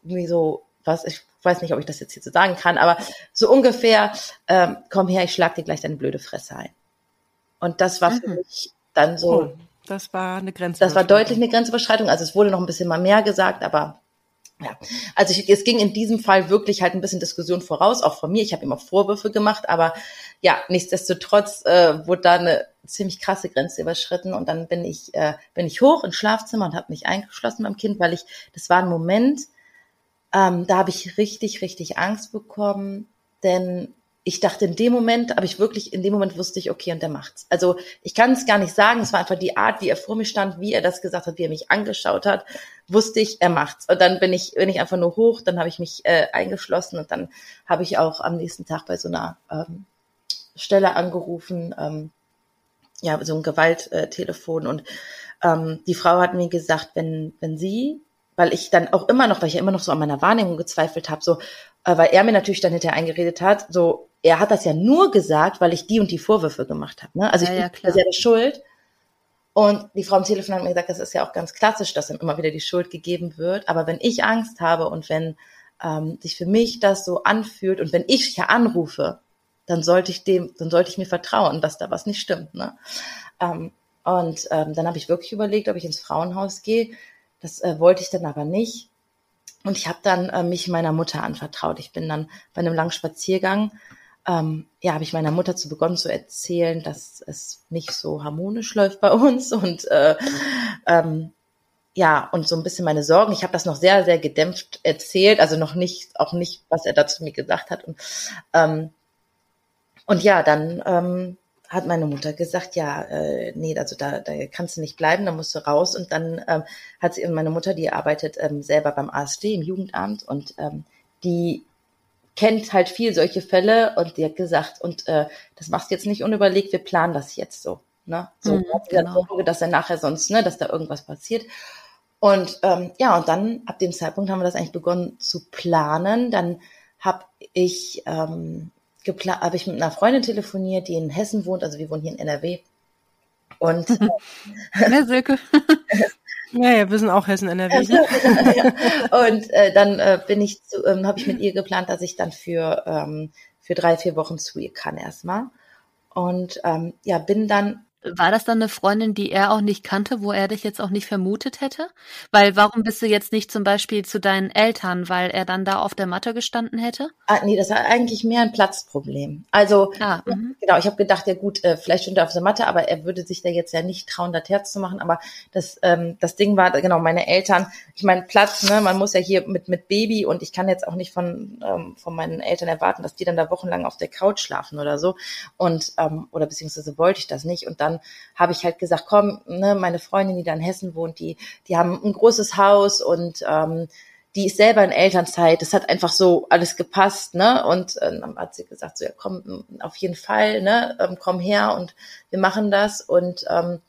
wie so, was, ich weiß nicht, ob ich das jetzt hier so sagen kann, aber so ungefähr, ähm, komm her, ich schlag dir gleich deine blöde Fresse ein. Und das war für mhm. mich dann so. Das war eine Grenze. Das war deutlich eine Grenzüberschreitung. Also es wurde noch ein bisschen mal mehr gesagt, aber ja, also ich, es ging in diesem Fall wirklich halt ein bisschen Diskussion voraus, auch von mir. Ich habe ihm auch Vorwürfe gemacht, aber ja, nichtsdestotrotz äh, wurde da eine ziemlich krasse Grenze überschritten und dann bin ich äh, bin ich hoch ins Schlafzimmer und habe mich eingeschlossen beim Kind, weil ich das war ein Moment, ähm, da habe ich richtig richtig Angst bekommen, denn ich dachte in dem Moment, aber ich wirklich in dem Moment wusste ich, okay, und der macht's. Also ich kann es gar nicht sagen, es war einfach die Art, wie er vor mir stand, wie er das gesagt hat, wie er mich angeschaut hat, wusste ich, er macht's. Und dann bin ich, bin ich einfach nur hoch, dann habe ich mich äh, eingeschlossen und dann habe ich auch am nächsten Tag bei so einer ähm, Stelle angerufen, ähm, ja, so ein Gewalttelefon und ähm, die Frau hat mir gesagt, wenn, wenn sie weil ich dann auch immer noch, weil ich ja immer noch so an meiner Wahrnehmung gezweifelt habe, so, äh, weil er mir natürlich dann hinterher eingeredet hat, so, er hat das ja nur gesagt, weil ich die und die Vorwürfe gemacht habe. Ne? Also ja, ich bin ja, sehr der Schuld. Und die Frau am Telefon hat mir gesagt, das ist ja auch ganz klassisch, dass ihm immer wieder die Schuld gegeben wird. Aber wenn ich Angst habe und wenn ähm, sich für mich das so anfühlt und wenn ich ja anrufe, dann sollte ich dem, dann sollte ich mir vertrauen, dass da was nicht stimmt. Ne? Ähm, und ähm, dann habe ich wirklich überlegt, ob ich ins Frauenhaus gehe. Das äh, wollte ich dann aber nicht. Und ich habe dann äh, mich meiner Mutter anvertraut. Ich bin dann bei einem langen Spaziergang ähm, ja, habe ich meiner Mutter zu begonnen zu erzählen, dass es nicht so harmonisch läuft bei uns [LAUGHS] und äh, ähm, ja, und so ein bisschen meine Sorgen. Ich habe das noch sehr, sehr gedämpft erzählt, also noch nicht, auch nicht, was er dazu mir gesagt hat. Und, ähm, und ja, dann ähm, hat meine Mutter gesagt, ja, äh, nee, also da, da kannst du nicht bleiben, da musst du raus. Und dann ähm, hat sie meine Mutter, die arbeitet ähm, selber beim ASD im Jugendamt und ähm, die kennt halt viel solche Fälle und die hat gesagt, und äh, das machst du jetzt nicht unüberlegt, wir planen das jetzt so. Ne? So, mhm, genau. Sorge, dass er nachher sonst, ne, dass da irgendwas passiert. Und ähm, ja, und dann ab dem Zeitpunkt haben wir das eigentlich begonnen zu planen. Dann habe ich ähm, geplant, habe ich mit einer Freundin telefoniert, die in Hessen wohnt, also wir wohnen hier in NRW. Und ja, [LAUGHS] Silke. [LAUGHS] Ja, ja, wir sind auch Hessen NRW. [LAUGHS] und äh, dann äh, bin ich zu, ähm, habe ich mit ihr geplant, dass ich dann für ähm, für drei vier Wochen zu ihr kann erstmal. Und ähm, ja, bin dann War das dann eine Freundin, die er auch nicht kannte, wo er dich jetzt auch nicht vermutet hätte? Weil warum bist du jetzt nicht zum Beispiel zu deinen Eltern, weil er dann da auf der Matte gestanden hätte? Ah, nee, das war eigentlich mehr ein Platzproblem. Also ah, mhm. genau, ich habe gedacht, ja gut, äh, vielleicht schon auf der Matte, aber er würde sich da jetzt ja nicht trauen, das Herz zu machen. Aber das, ähm, das Ding war, genau, meine Eltern, ich meine, Platz, ne, man muss ja hier mit, mit Baby und ich kann jetzt auch nicht von, ähm, von meinen Eltern erwarten, dass die dann da wochenlang auf der Couch schlafen oder so. Und ähm, oder beziehungsweise wollte ich das nicht. Und dann habe ich halt gesagt, komm, ne, meine Freundin, die da in Hessen wohnt, die, die haben ein großes Haus und ähm, die ist selber in Elternzeit. Das hat einfach so alles gepasst, ne? Und äh, dann hat sie gesagt, so ja, komm, auf jeden Fall, ne, ähm, komm her und wir machen das. Und ähm,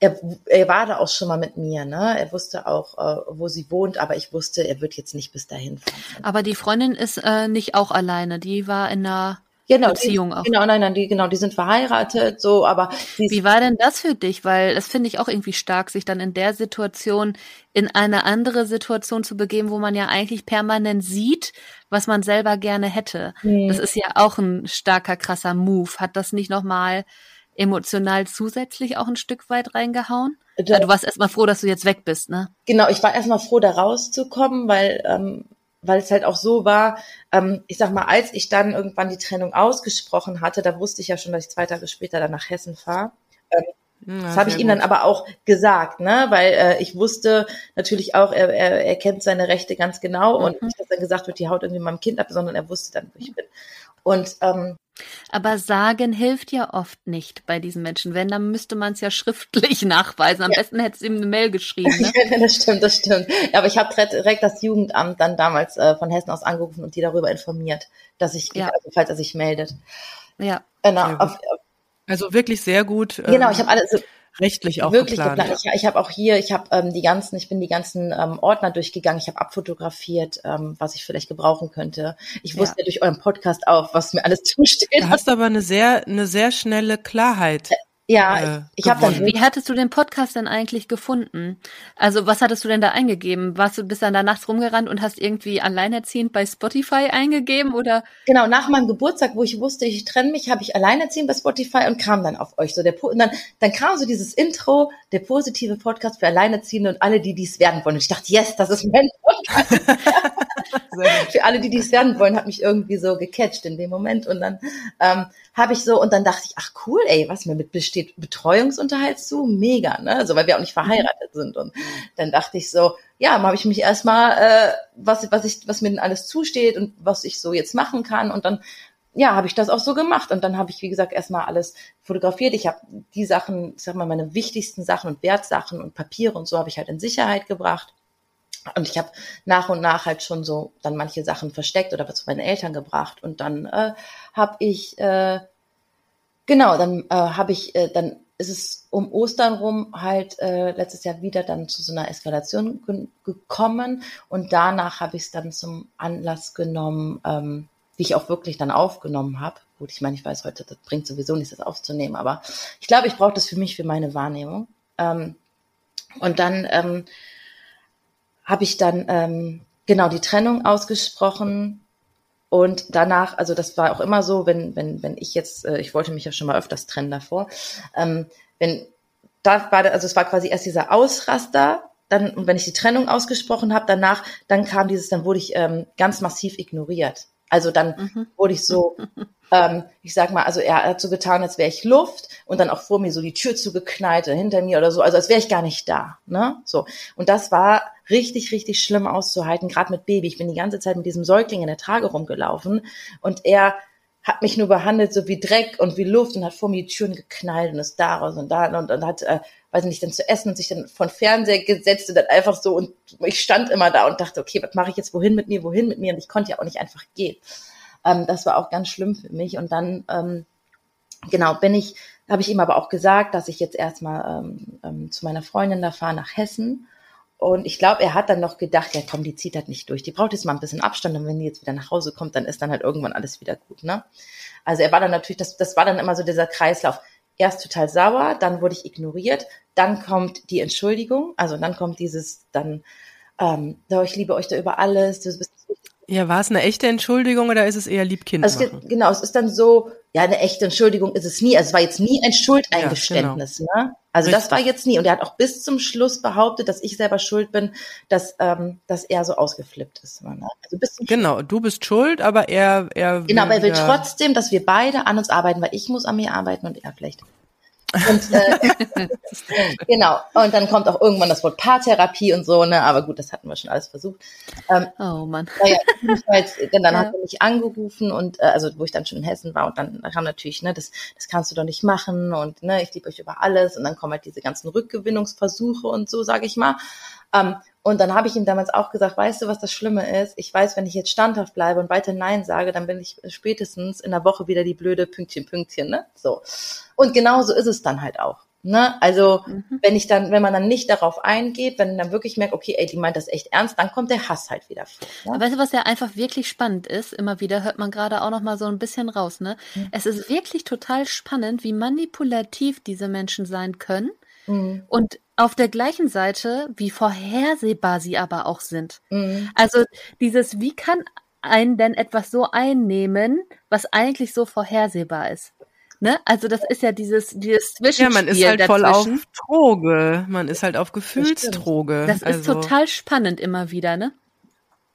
er, er war da auch schon mal mit mir, ne? Er wusste auch, äh, wo sie wohnt, aber ich wusste, er wird jetzt nicht bis dahin fahren. Aber die Freundin ist äh, nicht auch alleine. Die war in einer Genau, Beziehung die, auch. Genau, nein, nein, die, genau, die sind verheiratet, so, aber. Wie war denn das für dich? Weil das finde ich auch irgendwie stark, sich dann in der Situation in eine andere Situation zu begeben, wo man ja eigentlich permanent sieht, was man selber gerne hätte. Mhm. Das ist ja auch ein starker, krasser Move. Hat das nicht nochmal emotional zusätzlich auch ein Stück weit reingehauen? Da, du warst erstmal froh, dass du jetzt weg bist, ne? Genau, ich war erstmal froh, da rauszukommen, weil ähm, weil es halt auch so war, ähm, ich sag mal, als ich dann irgendwann die Trennung ausgesprochen hatte, da wusste ich ja schon, dass ich zwei Tage später dann nach Hessen fahre. Ähm, ja, das habe ich ihm dann aber auch gesagt, ne, weil äh, ich wusste natürlich auch, er, er, er kennt seine Rechte ganz genau mhm. und nicht, dass dann gesagt wird, die haut irgendwie meinem Kind ab, sondern er wusste dann, wo ich bin. Und ähm, aber sagen hilft ja oft nicht bei diesen Menschen. Wenn, dann müsste man es ja schriftlich [LAUGHS] nachweisen. Am ja. besten hätte es ihm eine Mail geschrieben. [LAUGHS] Ne? ja, das stimmt, das stimmt. Ja, aber ich habe direkt das Jugendamt dann damals äh, von Hessen aus angerufen und die darüber informiert, dass ich, ja. also, falls er sich meldet. Ja. Genau. Auf, also wirklich sehr gut. Genau, ich habe alles. So, rechtlich auch wirklich geplant. geplant. Ich, ich habe auch hier, ich habe ähm, die ganzen, ich bin die ganzen ähm, Ordner durchgegangen, ich habe abfotografiert, ähm, was ich vielleicht gebrauchen könnte. Ich wusste ja. durch euren Podcast auch, was mir alles [LAUGHS] zusteht. Du hast aber eine sehr, eine sehr schnelle Klarheit. Ja, äh, ich habe dann. Wie hattest du den Podcast denn eigentlich gefunden? Also was hattest du denn da eingegeben? Warst du bis dann da nachts rumgerannt und hast irgendwie alleinerziehend bei Spotify eingegeben oder? Genau, nach meinem Geburtstag, wo ich wusste, ich trenne mich, habe ich alleinerziehend bei Spotify und kam dann auf euch so der und dann dann kam so dieses Intro, der positive Podcast für Alleinerziehende und alle, die dies werden wollen. Und ich dachte, yes, das ist mein Podcast. [LAUGHS] für alle, die dies werden wollen, hat mich irgendwie so gecatcht in dem Moment und dann ähm, habe ich so und dann dachte ich, ach cool, ey, was mir mit steht Betreuungsunterhalt zu, mega, ne? Also weil wir auch nicht verheiratet sind. Und dann dachte ich so, ja, habe ich mich erstmal, äh, was, was ich, was mir denn alles zusteht und was ich so jetzt machen kann. Und dann ja, habe ich das auch so gemacht. Und dann habe ich, wie gesagt, erstmal alles fotografiert. Ich habe die Sachen, ich sag mal, meine wichtigsten Sachen und Wertsachen und Papiere und so habe ich halt in Sicherheit gebracht. Und ich habe nach und nach halt schon so dann manche Sachen versteckt oder zu meinen Eltern gebracht. Und dann äh, habe ich äh, Genau, dann äh, habe ich, äh, dann ist es um Ostern rum halt äh, letztes Jahr wieder dann zu so einer Eskalation ge gekommen und danach habe ich es dann zum Anlass genommen, ähm, wie ich auch wirklich dann aufgenommen habe. Gut, ich meine, ich weiß heute, das bringt sowieso nichts, das aufzunehmen, aber ich glaube, ich brauche das für mich, für meine Wahrnehmung. Ähm, und dann ähm, habe ich dann ähm, genau die Trennung ausgesprochen und danach, also das war auch immer so, wenn, wenn, wenn ich jetzt, äh, ich wollte mich ja schon mal öfters trennen davor, ähm, wenn da war, also es war quasi erst dieser Ausraster, dann, und wenn ich die Trennung ausgesprochen habe, danach, dann kam dieses, dann wurde ich ähm, ganz massiv ignoriert. Also dann mhm. wurde ich so, [LAUGHS] ähm, ich sag mal, also er hat so getan, als wäre ich Luft und dann auch vor mir so die Tür zugeknallt oder hinter mir oder so, also als wäre ich gar nicht da. Ne? So. Und das war richtig, richtig schlimm auszuhalten, gerade mit Baby. Ich bin die ganze Zeit mit diesem Säugling in der Trage rumgelaufen und er hat mich nur behandelt so wie Dreck und wie Luft und hat vor mir die Türen geknallt und ist daraus und da und, und hat, äh, weiß nicht, dann zu essen und sich dann von Fernseher gesetzt und dann einfach so und ich stand immer da und dachte, okay, was mache ich jetzt, wohin mit mir, wohin mit mir? Und ich konnte ja auch nicht einfach gehen. Ähm, das war auch ganz schlimm für mich und dann, ähm, genau, bin ich, habe ich ihm aber auch gesagt, dass ich jetzt erstmal ähm, ähm, zu meiner Freundin da fahre nach Hessen und ich glaube, er hat dann noch gedacht, ja komm, die zieht halt nicht durch. Die braucht jetzt mal ein bisschen Abstand und wenn die jetzt wieder nach Hause kommt, dann ist dann halt irgendwann alles wieder gut, ne? Also er war dann natürlich, das, das war dann immer so dieser Kreislauf. Erst total sauer, dann wurde ich ignoriert, dann kommt die Entschuldigung, also dann kommt dieses, dann, ähm, ich liebe euch da über alles, du bist ja, war es eine echte Entschuldigung oder ist es eher Liebkind? Also, genau, es ist dann so, ja, eine echte Entschuldigung ist es nie. Also es war jetzt nie ein Schuldeingeständnis. Ja, genau. ne? Also Richtig. das war jetzt nie. Und er hat auch bis zum Schluss behauptet, dass ich selber schuld bin, dass, ähm, dass er so ausgeflippt ist. Ne? Also bis zum genau, du bist schuld, aber er, er Genau, aber er will ja. trotzdem, dass wir beide an uns arbeiten, weil ich muss an mir arbeiten und er vielleicht. Und, äh, [LAUGHS] genau. Und dann kommt auch irgendwann das Wort Paartherapie und so, ne? Aber gut, das hatten wir schon alles versucht. Ähm, oh Mann. Naja, halt, dann, dann [LAUGHS] ja. hat er mich angerufen und äh, also wo ich dann schon in Hessen war und dann kam natürlich, ne, das, das kannst du doch nicht machen und ne, ich liebe euch über alles und dann kommen halt diese ganzen Rückgewinnungsversuche und so, sage ich mal. Ähm, und dann habe ich ihm damals auch gesagt, weißt du, was das Schlimme ist? Ich weiß, wenn ich jetzt standhaft bleibe und weiter Nein sage, dann bin ich spätestens in der Woche wieder die blöde Pünktchen, Pünktchen, ne? So. Und genau so ist es dann halt auch. Ne? Also mhm. wenn ich dann, wenn man dann nicht darauf eingeht, wenn dann wirklich merkt, okay, ey, die meint das echt ernst, dann kommt der Hass halt wieder vor. Ne? Weißt du, was ja einfach wirklich spannend ist? Immer wieder hört man gerade auch noch mal so ein bisschen raus. Ne? Mhm. Es ist wirklich total spannend, wie manipulativ diese Menschen sein können. Mhm. Und auf der gleichen Seite, wie vorhersehbar sie aber auch sind. Mhm. Also dieses, wie kann ein denn etwas so einnehmen, was eigentlich so vorhersehbar ist? Ne? Also das ist ja dieses, dieses Zwischenspiel Ja, man ist halt dazwischen. voll auf Droge. Man ist halt auf Gefühlsdroge. Das, das ist also. total spannend immer wieder, ne?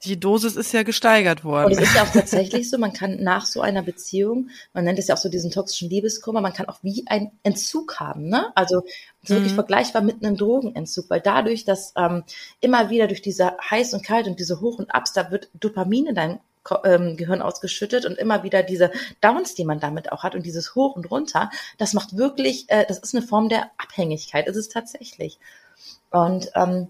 Die Dosis ist ja gesteigert worden. Und es ist ja auch tatsächlich so, man kann nach so einer Beziehung, man nennt es ja auch so diesen toxischen Liebeskummer, man kann auch wie ein Entzug haben, ne? Also wirklich mhm. vergleichbar mit einem Drogenentzug, weil dadurch, dass ähm, immer wieder durch diese heiß und kalt und diese Hoch und Ups, da wird Dopamin in deinem ähm, Gehirn ausgeschüttet und immer wieder diese Downs, die man damit auch hat und dieses Hoch und Runter, das macht wirklich, äh, das ist eine Form der Abhängigkeit, ist es tatsächlich. Und ähm,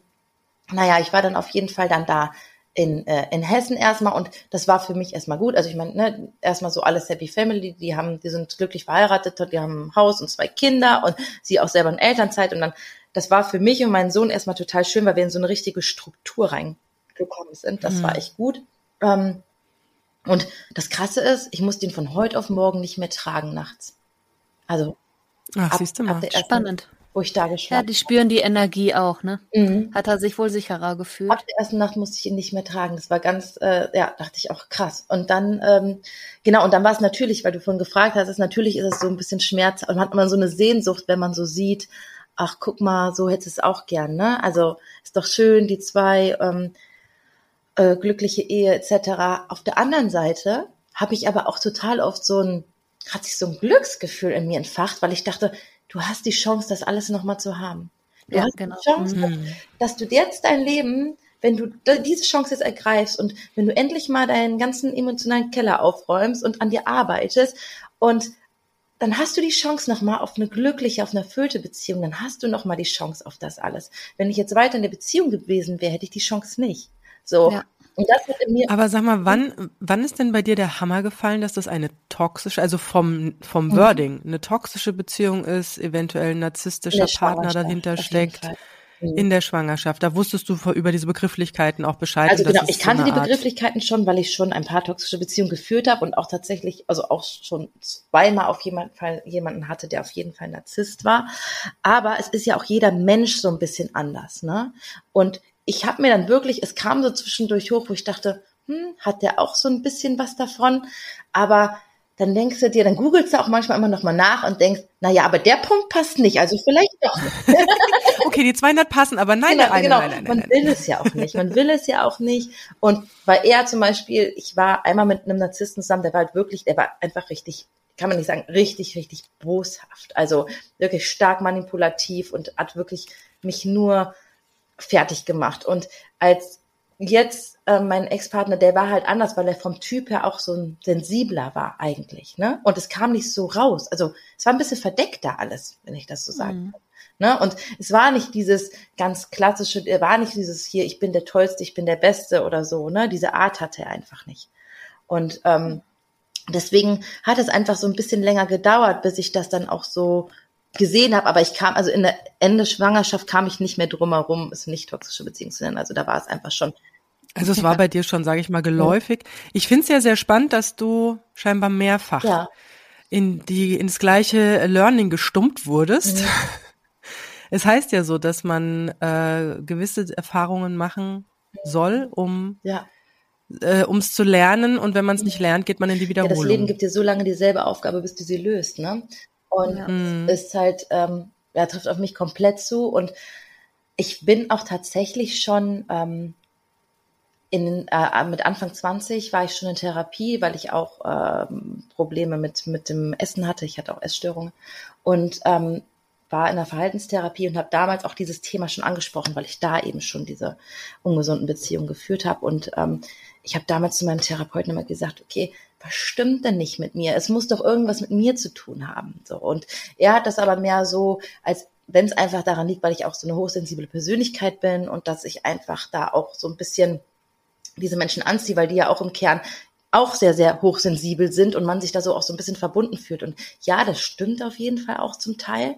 naja, ich war dann auf jeden Fall dann da in, äh, in Hessen erstmal und das war für mich erstmal gut. Also ich meine, ne, erstmal so alles Happy Family, die haben, die sind glücklich verheiratet, die haben ein Haus und zwei Kinder und sie auch selber in Elternzeit und dann, das war für mich und meinen Sohn erstmal total schön, weil wir in so eine richtige Struktur reingekommen sind. Das mhm. war echt gut. Ähm, und das Krasse ist, ich musste ihn von heute auf morgen nicht mehr tragen nachts. Also Ach, ab, siehst du mal. Spannend ich da geschlafen Ja, die spüren die Energie auch, ne? Mhm. Hat er sich wohl sicherer gefühlt. Ab der ersten Nacht musste ich ihn nicht mehr tragen. Das war ganz, äh, ja, dachte ich auch krass. Und dann, ähm, genau, und dann war es natürlich, weil du vorhin gefragt hast, ist natürlich ist es so ein bisschen Schmerz und hat man so eine Sehnsucht, wenn man so sieht, ach, guck mal, so hätte es auch gern, ne? Also ist doch schön, die zwei ähm, äh, glückliche Ehe etc. Auf der anderen Seite habe ich aber auch total oft so ein, hat sich so ein Glücksgefühl in mir entfacht, weil ich dachte, du hast die Chance, das alles nochmal zu haben. Du ja, hast genau. die Chance, mhm. dass du jetzt dein Leben, wenn du diese Chance jetzt ergreifst und wenn du endlich mal deinen ganzen emotionalen Keller aufräumst und an dir arbeitest und dann hast du die Chance nochmal auf eine glückliche, auf eine erfüllte Beziehung, dann hast du nochmal die Chance auf das alles. Wenn ich jetzt weiter in der Beziehung gewesen wäre, hätte ich die Chance nicht. So. Ja. Aber sag mal, wann, wann ist denn bei dir der Hammer gefallen, dass das eine toxische, also vom, vom mhm. Wording, eine toxische Beziehung ist, eventuell ein narzisstischer Partner dahinter steckt? Mhm. In der Schwangerschaft. Da wusstest du über diese Begrifflichkeiten auch Bescheid. Also genau, ich kannte so die Begrifflichkeiten schon, weil ich schon ein paar toxische Beziehungen geführt habe und auch tatsächlich, also auch schon zweimal auf jeden Fall jemanden hatte, der auf jeden Fall Narzisst war. Aber es ist ja auch jeder Mensch so ein bisschen anders, ne? Und ich habe mir dann wirklich, es kam so zwischendurch hoch, wo ich dachte, hm, hat der auch so ein bisschen was davon? Aber dann denkst du dir, dann googelst du auch manchmal immer noch mal nach und denkst, na ja, aber der Punkt passt nicht, also vielleicht doch [LAUGHS] okay, die 200 passen, aber nein, genau, der eine, genau. nein, nein, nein, Man will es ja auch nicht, man will es ja auch nicht. Und weil er zum Beispiel, ich war einmal mit einem Narzissten zusammen, der war halt wirklich, der war einfach richtig, kann man nicht sagen, richtig, richtig boshaft. Also wirklich stark manipulativ und hat wirklich mich nur fertig gemacht. Und als jetzt äh, mein Ex-Partner, der war halt anders, weil er vom Typ her auch so ein sensibler war eigentlich, ne? Und es kam nicht so raus. Also es war ein bisschen verdeckter alles, wenn ich das so sagen mhm. kann. Ne? Und es war nicht dieses ganz klassische, er war nicht dieses hier, ich bin der Tollste, ich bin der Beste oder so, ne? Diese Art hatte er einfach nicht. Und ähm, deswegen hat es einfach so ein bisschen länger gedauert, bis ich das dann auch so gesehen habe, aber ich kam, also in der Ende Schwangerschaft kam ich nicht mehr drum herum, es nicht toxische Beziehung zu nennen. Also da war es einfach schon. Also es war bei dir schon, sage ich mal, geläufig. Ich finde es ja sehr spannend, dass du scheinbar mehrfach ja. in die ins gleiche Learning gestummt wurdest. Mhm. [LAUGHS] Es heißt ja so, dass man äh, gewisse Erfahrungen machen soll, um ja äh, um es zu lernen und wenn man es nicht lernt, geht man in die Wiederholung. Ja, das Leben gibt dir so lange dieselbe Aufgabe, bis du sie löst, ne? Und ja. Mhm. ist halt, ähm, ja, trifft auf mich komplett zu und ich bin auch tatsächlich schon ähm, in, äh, mit Anfang 20 war ich schon in Therapie, weil ich auch ähm, Probleme mit, mit dem Essen hatte. Ich hatte auch Essstörungen und ähm, war in der Verhaltenstherapie und habe damals auch dieses Thema schon angesprochen, weil ich da eben schon diese ungesunden Beziehungen geführt habe. Und ähm, ich habe damals zu meinem Therapeuten immer gesagt, okay, was stimmt denn nicht mit mir? Es muss doch irgendwas mit mir zu tun haben. So und er hat das aber mehr so als wenn es einfach daran liegt, weil ich auch so eine hochsensible Persönlichkeit bin und dass ich einfach da auch so ein bisschen diese Menschen anziehe, weil die ja auch im Kern auch sehr, sehr hochsensibel sind und man sich da so auch so ein bisschen verbunden fühlt. Und ja, das stimmt auf jeden Fall auch zum Teil.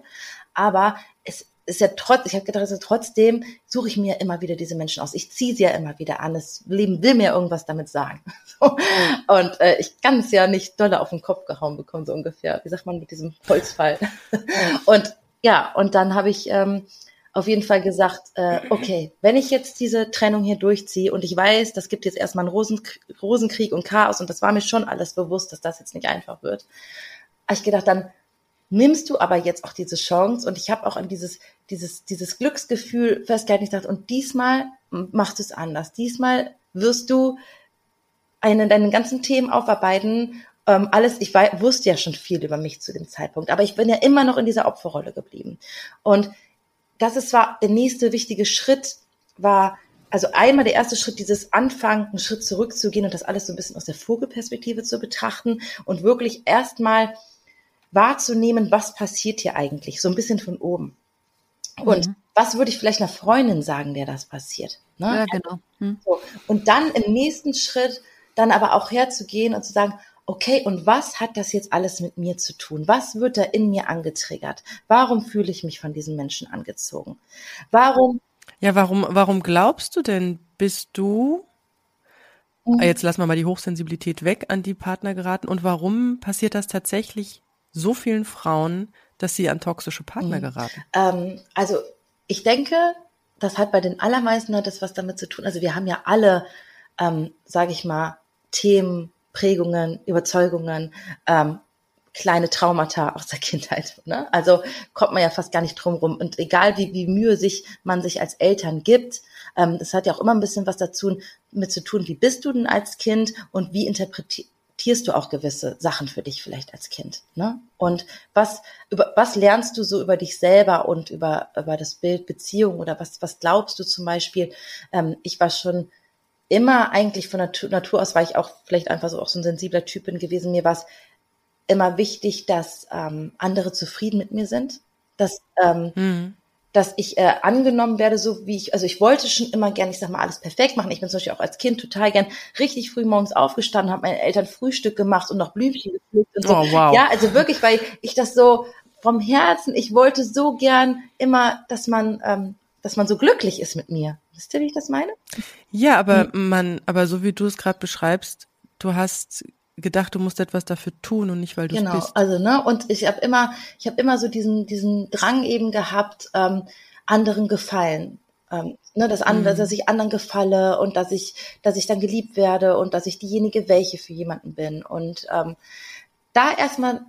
Aber es ist ja trotz, ich habe gedacht, also trotzdem suche ich mir immer wieder diese Menschen aus. Ich ziehe sie ja immer wieder an. Das Leben will mir irgendwas damit sagen. [LAUGHS] Und äh, ich kann es ja nicht dolle auf den Kopf gehauen bekommen, so ungefähr. Wie sagt man mit diesem Holzfall? [LAUGHS] Und ja, und dann habe ich ähm, auf jeden Fall gesagt, äh, okay, wenn ich jetzt diese Trennung hier durchziehe und ich weiß, das gibt jetzt erstmal einen Rosen, Rosenkrieg und Chaos und das war mir schon alles bewusst, dass das jetzt nicht einfach wird, habe ich gedacht, dann nimmst du aber jetzt auch diese Chance und ich habe auch an dieses, dieses, dieses Glücksgefühl festgehalten, ich dachte, und diesmal machst du es anders. Diesmal wirst du einen, deinen ganzen Themen aufarbeiten ähm, alles, ich war, wusste ja schon viel über mich zu dem Zeitpunkt, aber ich bin ja immer noch in dieser Opferrolle geblieben. Und das ist zwar der nächste wichtige Schritt, war also einmal der erste Schritt, dieses Anfangen, einen Schritt zurückzugehen und das alles so ein bisschen aus der Vogelperspektive zu betrachten und wirklich erstmal wahrzunehmen, was passiert hier eigentlich, so ein bisschen von oben. Und mhm. was würde ich vielleicht einer Freundin sagen, der das passiert? Ne? Ja, genau. Mhm. So. Und dann im nächsten Schritt dann aber auch herzugehen und zu sagen, okay, und was hat das jetzt alles mit mir zu tun? Was wird da in mir angetriggert? Warum fühle ich mich von diesen Menschen angezogen? Warum? Ja, warum, warum glaubst du denn, bist du, mhm. jetzt lassen wir mal die Hochsensibilität weg, an die Partner geraten und warum passiert das tatsächlich so vielen Frauen, dass sie an toxische Partner mhm. geraten? Ähm, also, ich denke, das hat bei den allermeisten hat das was damit zu tun. Also wir haben ja alle, ähm, sage ich mal, Themen, Prägungen, Überzeugungen, ähm, kleine Traumata aus der [LAUGHS] Kindheit. Ne? Also kommt man ja fast gar nicht drum rum. Und egal wie, wie Mühe sich man sich als Eltern gibt, ähm, das hat ja auch immer ein bisschen was dazu mit zu tun, wie bist du denn als Kind und wie interpretierst du auch gewisse Sachen für dich vielleicht als Kind. Ne? Und was, über, was lernst du so über dich selber und über, über das Bild Beziehung oder was, was glaubst du zum Beispiel? Ähm, ich war schon immer eigentlich von Natur, Natur aus, weil ich auch vielleicht einfach so auch so ein sensibler Typ bin gewesen, mir war es immer wichtig, dass ähm, andere zufrieden mit mir sind, dass ähm, mhm. Dass ich äh, angenommen werde, so wie ich, also ich wollte schon immer gern, ich sag mal, alles perfekt machen. Ich bin zum Beispiel auch als Kind total gern richtig früh morgens aufgestanden, habe meine Eltern Frühstück gemacht und noch Blümchen gepflückt und so. Oh, wow. Ja, also wirklich, weil ich das so vom Herzen, ich wollte so gern immer, dass man, ähm, dass man so glücklich ist mit mir. Wisst ihr, wie ich das meine? Ja, aber hm. man, aber so wie du es gerade beschreibst, du hast gedacht, du musst etwas dafür tun und nicht, weil du genau, bist. Genau, also ne, und ich habe immer, ich habe immer so diesen diesen Drang eben gehabt, ähm, anderen gefallen, ähm, ne, dass, an, mhm. dass ich anderen gefalle und dass ich, dass ich dann geliebt werde und dass ich diejenige welche für jemanden bin und ähm, da erstmal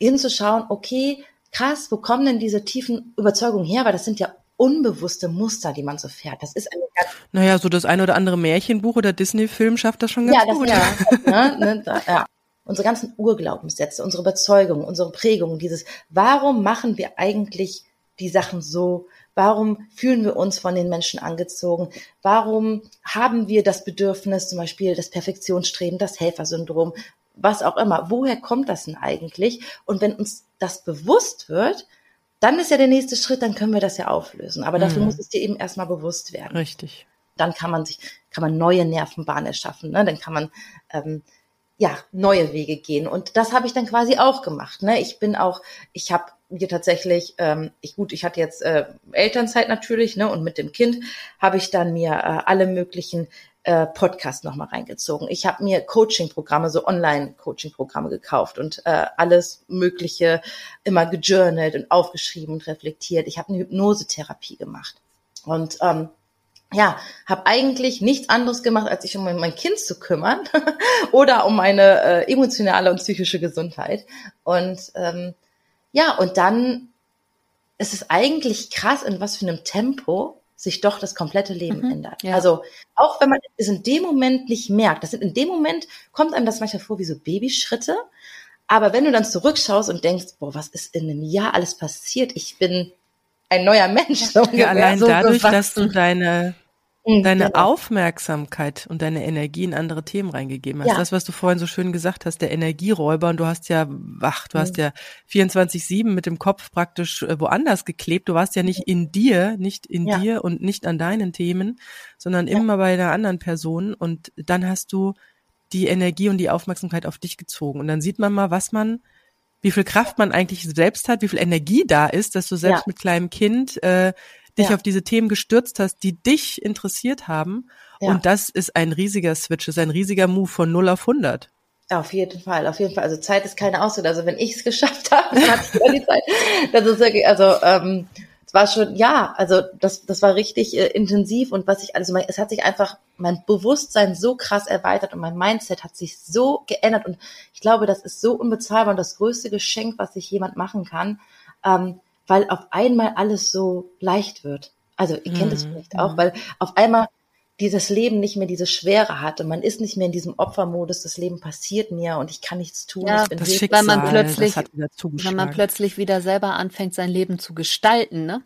hinzuschauen, okay, krass, wo kommen denn diese tiefen Überzeugungen her? Weil das sind ja unbewusste Muster, die man so fährt. Das ist eine ganz Naja, so das ein oder andere Märchenbuch oder Disney-Film schafft das schon ganz ja, gut. Das, ja, [LAUGHS] ne, ne, ja. Unsere ganzen Urglaubenssätze, unsere Überzeugungen, unsere Prägungen, dieses, warum machen wir eigentlich die Sachen so? Warum fühlen wir uns von den Menschen angezogen? Warum haben wir das Bedürfnis, zum Beispiel das Perfektionsstreben, das Helfersyndrom, was auch immer? Woher kommt das denn eigentlich? Und wenn uns das bewusst wird, dann ist ja der nächste Schritt, dann können wir das ja auflösen. Aber dafür mhm. muss es dir eben erstmal bewusst werden. Richtig. Dann kann man sich, kann man neue Nervenbahnen erschaffen. Ne? Dann kann man ähm, ja neue Wege gehen. Und das habe ich dann quasi auch gemacht. Ne? Ich bin auch, ich habe hier tatsächlich, ähm, ich gut, ich hatte jetzt äh, Elternzeit natürlich, ne, und mit dem Kind habe ich dann mir äh, alle möglichen äh, Podcast nochmal reingezogen. Ich habe mir Coaching-Programme, so Online-Coaching-Programme gekauft und äh, alles Mögliche immer gejournalt und aufgeschrieben und reflektiert. Ich habe eine Hypnosetherapie gemacht. Und ähm, ja, habe eigentlich nichts anderes gemacht, als sich um mein Kind zu kümmern [LAUGHS] oder um meine äh, emotionale und psychische Gesundheit. Und ähm, ja, und dann ist es eigentlich krass, in was für einem Tempo sich doch das komplette Leben mhm, ändert. Ja. Also auch wenn man es in dem Moment nicht merkt, das sind in dem Moment kommt einem das manchmal vor wie so Babyschritte, aber wenn du dann zurückschaust und denkst, boah, was ist in einem Jahr alles passiert? Ich bin ein neuer Mensch. So ja, [LAUGHS] allein so dadurch, gewachsen. dass du deine Mhm, deine genau. Aufmerksamkeit und deine Energie in andere Themen reingegeben hast. Ja. Das, was du vorhin so schön gesagt hast, der Energieräuber und du hast ja, wach, du mhm. hast ja 24-7 mit dem Kopf praktisch äh, woanders geklebt. Du warst ja nicht in dir, nicht in ja. dir und nicht an deinen Themen, sondern ja. immer bei einer anderen Person und dann hast du die Energie und die Aufmerksamkeit auf dich gezogen und dann sieht man mal, was man wie viel Kraft man eigentlich selbst hat, wie viel Energie da ist, dass du selbst mit kleinem Kind äh, dich ja. auf diese Themen gestürzt hast, die dich interessiert haben. Ja. Und das ist ein riesiger Switch, ist ein riesiger Move von 0 auf 100. Auf jeden Fall, auf jeden Fall. Also Zeit ist keine Ausrede. Also wenn ich es geschafft [LAUGHS] habe, dann hatte ich die Zeit. Das ist wirklich, also ähm, es war schon, ja, also das, das war richtig äh, intensiv und was ich, also mein, es hat sich einfach mein Bewusstsein so krass erweitert und mein Mindset hat sich so geändert und ich glaube, das ist so unbezahlbar und das größte Geschenk, was sich jemand machen kann. Ähm, weil auf einmal alles so leicht wird. Also ihr kennt es mhm. vielleicht auch, mhm. weil auf einmal dieses Leben nicht mehr diese Schwere hat und man ist nicht mehr in diesem Opfermodus, das Leben passiert mir und ich kann nichts tun. Ja, ich bin das Schicksal, weil man plötzlich, wenn man plötzlich wieder selber anfängt, sein Leben zu gestalten, ne?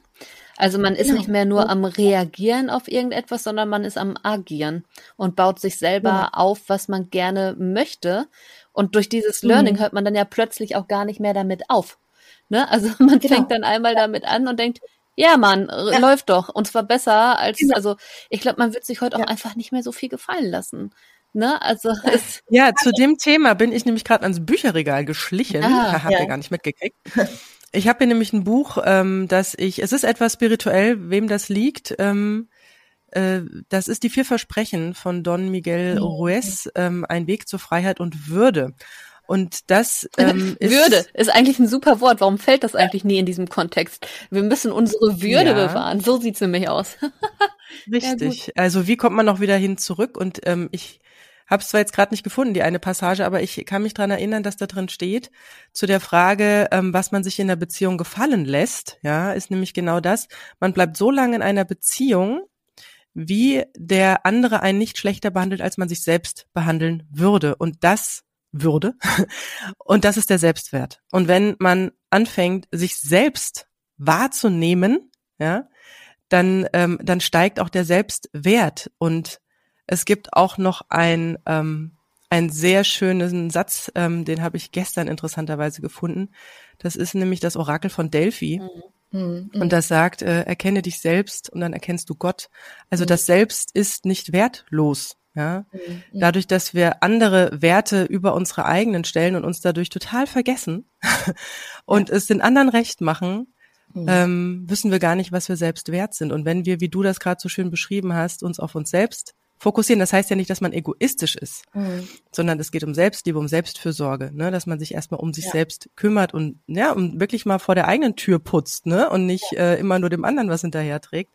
Also man ist ja. nicht mehr nur am Reagieren auf irgendetwas, sondern man ist am Agieren und baut sich selber ja. auf, was man gerne möchte. Und durch dieses Learning mhm. hört man dann ja plötzlich auch gar nicht mehr damit auf. Ne? Also [LAUGHS] man genau. fängt dann einmal damit an und denkt, ja, Mann, ja. läuft doch. Und zwar besser als, genau. also ich glaube, man wird sich heute ja. auch einfach nicht mehr so viel gefallen lassen. Ne? Also [LAUGHS] es, ja, zu dem Thema bin ich nämlich gerade ans Bücherregal geschlichen. Ah, Habt ja. ihr gar nicht mitgekriegt. [LAUGHS] Ich habe hier nämlich ein Buch, ähm, das ich, es ist etwas spirituell, wem das liegt. Ähm, äh, das ist die vier Versprechen von Don Miguel mhm. Ruiz, ähm, ein Weg zur Freiheit und Würde. Und das ähm, [LAUGHS] ist Würde ist eigentlich ein super Wort. Warum fällt das eigentlich nie in diesem Kontext? Wir müssen unsere Würde ja. bewahren. So sieht's nämlich aus. [LAUGHS] Richtig. Ja, also wie kommt man noch wieder hin zurück? Und ähm, ich habe es zwar jetzt gerade nicht gefunden, die eine Passage, aber ich kann mich dran erinnern, dass da drin steht zu der Frage, ähm, was man sich in der Beziehung gefallen lässt. Ja, ist nämlich genau das. Man bleibt so lange in einer Beziehung, wie der andere einen nicht schlechter behandelt, als man sich selbst behandeln würde. Und das würde. Und das ist der Selbstwert. Und wenn man anfängt, sich selbst wahrzunehmen, ja, dann, ähm, dann steigt auch der Selbstwert. Und es gibt auch noch ein, ähm, einen sehr schönen Satz, ähm, den habe ich gestern interessanterweise gefunden. Das ist nämlich das Orakel von Delphi. Mhm. Und das sagt, äh, erkenne dich selbst und dann erkennst du Gott. Also mhm. das Selbst ist nicht wertlos. Ja, mhm. dadurch, dass wir andere Werte über unsere eigenen stellen und uns dadurch total vergessen [LAUGHS] und es den anderen recht machen, mhm. ähm, wissen wir gar nicht, was wir selbst wert sind. Und wenn wir, wie du das gerade so schön beschrieben hast, uns auf uns selbst fokussieren, das heißt ja nicht, dass man egoistisch ist, mhm. sondern es geht um Selbstliebe, um Selbstfürsorge, ne? dass man sich erstmal um sich ja. selbst kümmert und ja, und wirklich mal vor der eigenen Tür putzt, ne? Und nicht ja. äh, immer nur dem anderen was hinterher trägt,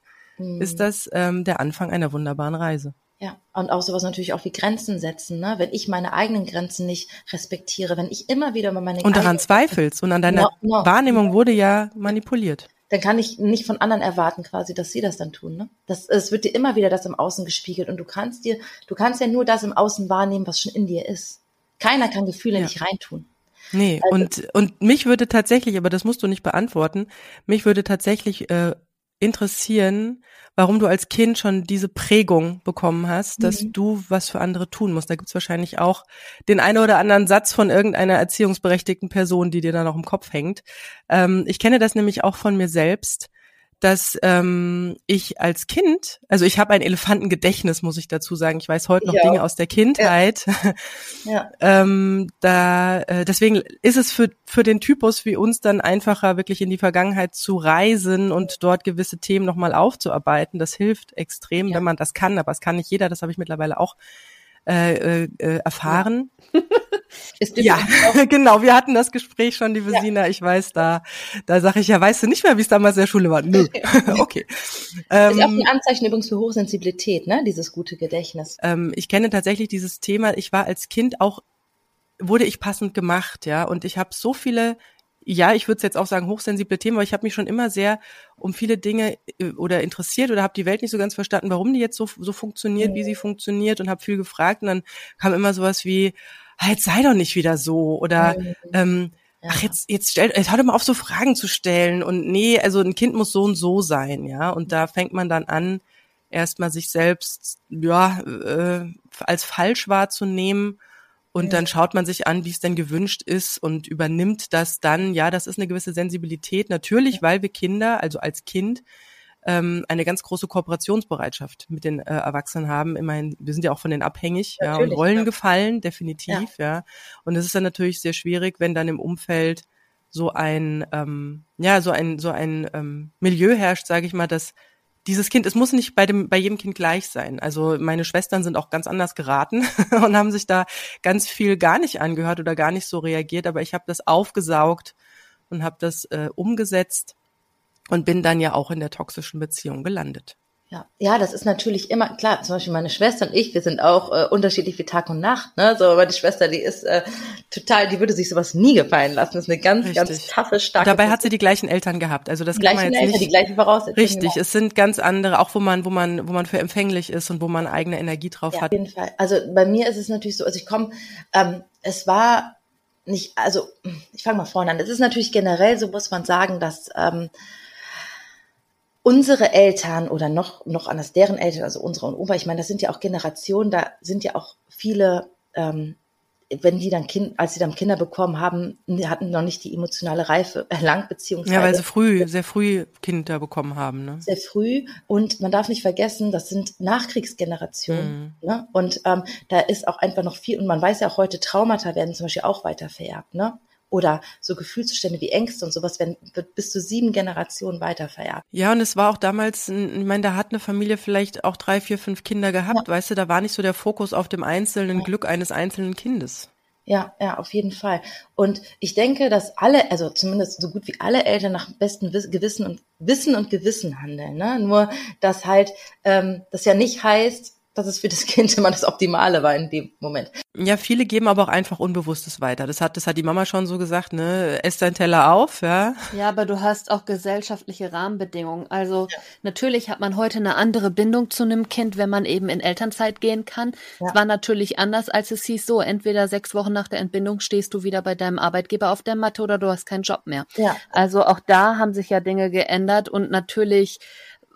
ist mhm. das ähm, der Anfang einer wunderbaren Reise. Ja, und auch sowas natürlich auch wie Grenzen setzen, ne? Wenn ich meine eigenen Grenzen nicht respektiere, wenn ich immer wieder über meine Und daran zweifelst und an deiner no, no, Wahrnehmung wurde ja manipuliert. Dann kann ich nicht von anderen erwarten, quasi, dass sie das dann tun, ne? Das, es wird dir immer wieder das im Außen gespiegelt und du kannst dir, du kannst ja nur das im Außen wahrnehmen, was schon in dir ist. Keiner kann Gefühle ja. nicht reintun. Nee, also, und, und mich würde tatsächlich, aber das musst du nicht beantworten, mich würde tatsächlich äh, interessieren, warum du als Kind schon diese Prägung bekommen hast, dass mhm. du was für andere tun musst. Da gibt's wahrscheinlich auch den einen oder anderen Satz von irgendeiner erziehungsberechtigten Person, die dir da noch im Kopf hängt. Ähm, ich kenne das nämlich auch von mir selbst dass ähm, ich als Kind, also ich habe ein Elefantengedächtnis, muss ich dazu sagen. Ich weiß heute noch ja. Dinge aus der Kindheit. Ja. ja. [LAUGHS] ähm, da, äh, deswegen ist es für für den Typus wie uns dann einfacher, wirklich in die Vergangenheit zu reisen und dort gewisse Themen nochmal aufzuarbeiten. Das hilft extrem, ja. wenn man das kann, aber es kann nicht jeder. Das habe ich mittlerweile auch äh, äh, erfahren. Ja. [LAUGHS] ja, [LAUGHS] genau. Wir hatten das Gespräch schon, liebe ja. Sina. Ich weiß, da, da sage ich ja, weißt du nicht mehr, wie es damals in der Schule war? Nö. [LAUGHS] okay. Ähm, ist auch ein Anzeichen übrigens für Hochsensibilität, ne? Dieses gute Gedächtnis. Ähm, ich kenne tatsächlich dieses Thema. Ich war als Kind auch wurde ich passend gemacht, ja. Und ich habe so viele, ja, ich würde jetzt auch sagen, hochsensible Themen, aber ich habe mich schon immer sehr um viele Dinge äh, oder interessiert oder habe die Welt nicht so ganz verstanden, warum die jetzt so, so funktioniert, mhm. wie sie funktioniert und habe viel gefragt. Und dann kam immer sowas wie, jetzt sei doch nicht wieder so oder mhm. ähm, ach, jetzt, jetzt stellt, jetzt hör doch mal auf, so Fragen zu stellen. Und nee, also ein Kind muss so und so sein, ja. Und da fängt man dann an, erstmal sich selbst ja äh, als falsch wahrzunehmen und dann schaut man sich an, wie es denn gewünscht ist und übernimmt das dann. Ja, das ist eine gewisse Sensibilität. Natürlich, weil wir Kinder, also als Kind, ähm, eine ganz große Kooperationsbereitschaft mit den äh, Erwachsenen haben. Immerhin, wir sind ja auch von denen abhängig, ja, und Rollen ja. gefallen, definitiv, ja. ja. Und es ist dann natürlich sehr schwierig, wenn dann im Umfeld so ein, ähm, ja, so ein, so ein ähm, Milieu herrscht, sage ich mal, dass dieses Kind, es muss nicht bei dem, bei jedem Kind gleich sein. Also meine Schwestern sind auch ganz anders geraten [LAUGHS] und haben sich da ganz viel gar nicht angehört oder gar nicht so reagiert. Aber ich habe das aufgesaugt und habe das äh, umgesetzt und bin dann ja auch in der toxischen Beziehung gelandet. Ja, ja, das ist natürlich immer klar. Zum Beispiel meine Schwester und ich, wir sind auch äh, unterschiedlich wie Tag und Nacht. Ne? So, meine Schwester, die ist äh, total, die würde sich sowas nie gefallen lassen. Das ist eine ganz, Richtig. ganz taffe, starke. Dabei hat sie die gleichen Eltern gehabt. Also das die kann man jetzt Eltern, nicht. Die gleichen Voraussetzungen. Richtig, es sind ganz andere, auch wo man, wo man, wo man für empfänglich ist und wo man eigene Energie drauf ja, hat. Auf jeden Fall. Also bei mir ist es natürlich so, also ich komme, ähm, es war nicht, also ich fange mal vorne an. Es ist natürlich generell so, muss man sagen, dass ähm, unsere Eltern oder noch, noch anders deren Eltern, also unsere und Opa, ich meine, das sind ja auch Generationen, da sind ja auch viele, ähm, wenn die dann Kind, als sie dann Kinder bekommen haben, hatten noch nicht die emotionale Reife erlangt, beziehungsweise. Ja, weil sie früh, sehr früh Kinder bekommen haben, ne? Sehr früh. Und man darf nicht vergessen, das sind Nachkriegsgenerationen. Mhm. Ne? Und ähm, da ist auch einfach noch viel, und man weiß ja auch heute, Traumata werden zum Beispiel auch weiter vererbt, ne? Oder so Gefühlszustände wie Ängste und sowas werden wird bis zu sieben Generationen weitervererbt. Ja, und es war auch damals, ich meine, da hat eine Familie vielleicht auch drei, vier, fünf Kinder gehabt, ja. weißt du, da war nicht so der Fokus auf dem einzelnen ja. Glück eines einzelnen Kindes. Ja, ja, auf jeden Fall. Und ich denke, dass alle, also zumindest so gut wie alle Eltern nach bestem Gewissen und Wissen und Gewissen handeln. Ne? Nur, dass halt ähm, das ja nicht heißt, dass es für das Kind immer das Optimale war in dem Moment. Ja, viele geben aber auch einfach Unbewusstes weiter. Das hat, das hat die Mama schon so gesagt, ne? Ess dein Teller auf, ja. Ja, aber du hast auch gesellschaftliche Rahmenbedingungen. Also ja. natürlich hat man heute eine andere Bindung zu einem Kind, wenn man eben in Elternzeit gehen kann. Es war natürlich anders, als es hieß so, entweder sechs Wochen nach der Entbindung stehst du wieder bei deinem Arbeitgeber auf der Matte oder du hast keinen Job mehr. Ja. Also auch da haben sich ja Dinge geändert und natürlich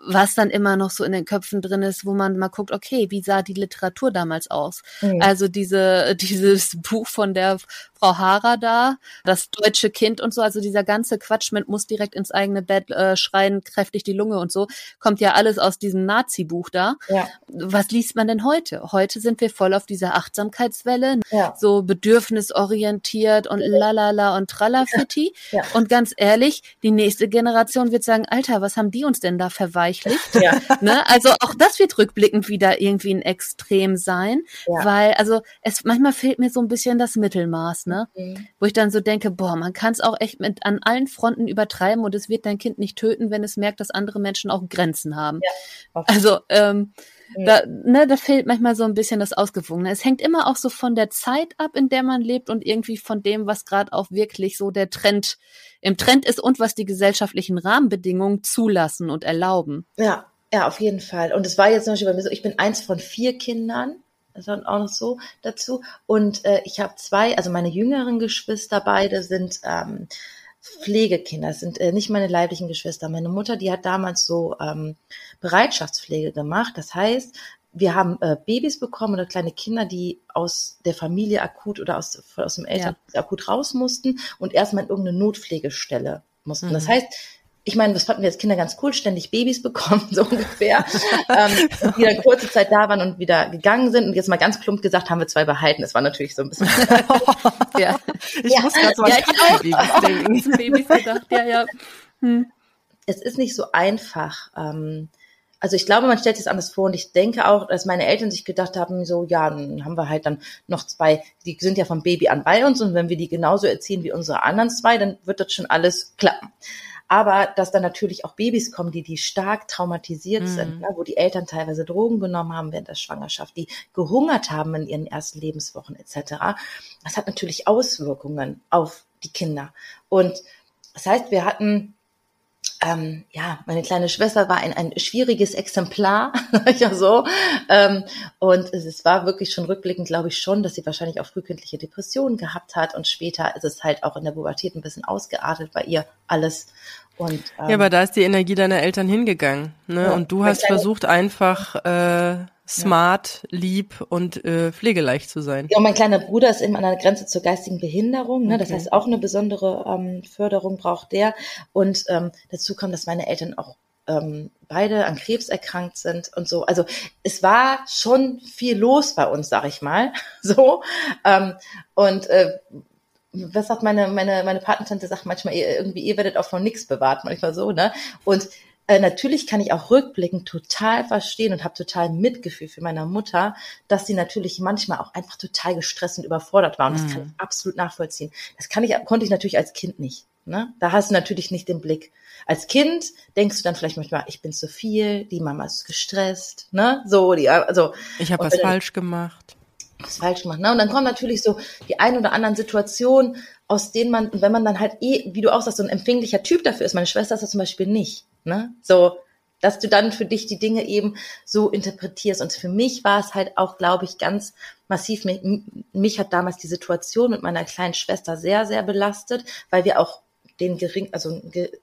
was dann immer noch so in den Köpfen drin ist, wo man mal guckt, okay, wie sah die Literatur damals aus? Mhm. Also diese, [LAUGHS] dieses Buch von der Frau Hara da, das deutsche Kind und so, also dieser ganze Quatsch mit muss direkt ins eigene Bett äh, schreien, kräftig die Lunge und so, kommt ja alles aus diesem Nazi-Buch da. Ja. Was liest man denn heute? Heute sind wir voll auf dieser Achtsamkeitswelle, ja. so bedürfnisorientiert und lalala und tralafitti. [LAUGHS] Ja. Und ganz ehrlich, die nächste Generation wird sagen, Alter, was haben die uns denn da verweichlicht? Ja. [LAUGHS] Ne? Also auch das wird rückblickend wieder irgendwie ein Extrem sein, weil also es manchmal fehlt mir so ein bisschen das Mittelmaß. Ne? Ne? Mhm. Wo ich dann so denke, boah, man kann es auch echt mit an allen Fronten übertreiben und es wird dein Kind nicht töten, wenn es merkt, dass andere Menschen auch Grenzen haben. Ja, also ähm, mhm. da, ne, da fehlt manchmal so ein bisschen das Ausgewogene. Es hängt immer auch so von der Zeit ab, in der man lebt und irgendwie von dem, was gerade auch wirklich so der Trend im Trend ist und was die gesellschaftlichen Rahmenbedingungen zulassen und erlauben. Ja, ja, auf jeden Fall. Und es war jetzt zum Beispiel bei mir so, ich bin eins von vier Kindern das ist auch noch so dazu. Und äh, ich habe zwei, also meine jüngeren Geschwister, beide sind ähm, Pflegekinder, das sind äh, nicht meine leiblichen Geschwister. Meine Mutter, die hat damals so ähm, Bereitschaftspflege gemacht. Das heißt, wir haben äh, Babys bekommen oder kleine Kinder, die aus der Familie akut oder aus, aus dem Eltern ja. akut raus mussten und erstmal in irgendeine Notpflegestelle mussten. Mhm. Das heißt, ich meine, das fanden wir als Kinder ganz cool, ständig Babys bekommen, [LAUGHS] so ungefähr, ähm, die dann kurze Zeit da waren und wieder gegangen sind. Und jetzt mal ganz plump gesagt, haben wir zwei behalten. Das war natürlich so ein bisschen. [LAUGHS] ja. Ich ja. muss gerade so an ja, Babys denken. [LAUGHS] Babys gedacht, ja, ja. Hm. Es ist nicht so einfach, ähm, also ich glaube, man stellt sich das anders vor und ich denke auch, dass meine Eltern sich gedacht haben, so, ja, dann haben wir halt dann noch zwei, die sind ja vom Baby an bei uns und wenn wir die genauso erziehen wie unsere anderen zwei, dann wird das schon alles klappen. Aber dass dann natürlich auch Babys kommen, die, die stark traumatisiert mhm. sind, ne, wo die Eltern teilweise Drogen genommen haben während der Schwangerschaft, die gehungert haben in ihren ersten Lebenswochen etc. Das hat natürlich Auswirkungen auf die Kinder. Und das heißt, wir hatten ähm, ja, meine kleine Schwester war ein, ein schwieriges Exemplar, [LAUGHS] ja so. Ähm, und es war wirklich schon rückblickend, glaube ich schon, dass sie wahrscheinlich auch frühkindliche Depressionen gehabt hat und später ist es halt auch in der Pubertät ein bisschen ausgeartet bei ihr alles. Und, ähm, ja, aber da ist die Energie deiner Eltern hingegangen. Ne? Ja, und du hast versucht einfach äh, smart, ja. lieb und äh, pflegeleicht zu sein. Ja, und mein kleiner Bruder ist eben an der Grenze zur geistigen Behinderung. Ne? Okay. Das heißt, auch eine besondere ähm, Förderung braucht der. Und ähm, dazu kommt, dass meine Eltern auch ähm, beide an Krebs erkrankt sind und so. Also es war schon viel los bei uns, sag ich mal. [LAUGHS] So. Ähm, und äh, was sagt meine, meine, meine Patentante sagt manchmal, ihr, irgendwie, ihr werdet auch von nichts bewahrt, manchmal so, ne? Und äh, natürlich kann ich auch rückblickend total verstehen und habe total Mitgefühl für meine Mutter, dass sie natürlich manchmal auch einfach total gestresst und überfordert war. Und das kann mhm. ich absolut nachvollziehen. Das kann ich, konnte ich natürlich als Kind nicht. Ne? Da hast du natürlich nicht den Blick. Als Kind denkst du dann vielleicht manchmal, ich bin zu viel, die Mama ist gestresst, ne? So, die, also. Ich habe was falsch gemacht was falsch gemacht. Ne? Und dann kommen natürlich so die ein oder anderen Situationen, aus denen man, wenn man dann halt eh, wie du auch sagst, so ein empfänglicher Typ dafür ist, meine Schwester ist das zum Beispiel nicht. Ne? So, dass du dann für dich die Dinge eben so interpretierst. Und für mich war es halt auch, glaube ich, ganz massiv. Mich, mich hat damals die Situation mit meiner kleinen Schwester sehr, sehr belastet, weil wir auch den gering, also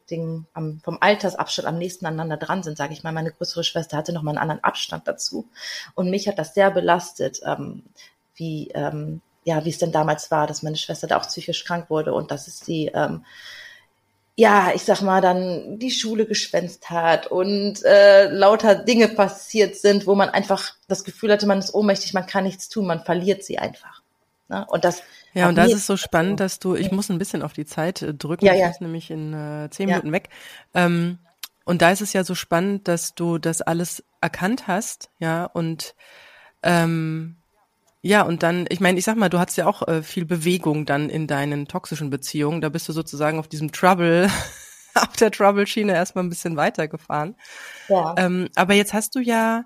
den, am, vom Altersabstand am nächsten aneinander dran sind, sage ich mal. Meine größere Schwester hatte noch mal einen anderen Abstand dazu. Und mich hat das sehr belastet, ähm, wie, ähm, ja, wie es denn damals war, dass meine Schwester da auch psychisch krank wurde und dass es die, ähm, ja, ich sag mal, dann die Schule geschwänzt hat und äh, lauter Dinge passiert sind, wo man einfach das Gefühl hatte, man ist ohnmächtig, man kann nichts tun, man verliert sie einfach. Ne? Und das ja, und das ist so spannend, dass du, ich muss ein bisschen auf die Zeit äh, drücken, ja, ja. ich muss nämlich in äh, zehn ja. Minuten weg. Ähm, und da ist es ja so spannend, dass du das alles erkannt hast, ja, und ähm, ja, und dann, ich meine, ich sag mal, du hattest ja auch äh, viel Bewegung dann in deinen toxischen Beziehungen. Da bist du sozusagen auf diesem Trouble, [LAUGHS] auf der Trouble-Schiene erstmal ein bisschen weitergefahren. Ja. Ähm, aber jetzt hast du ja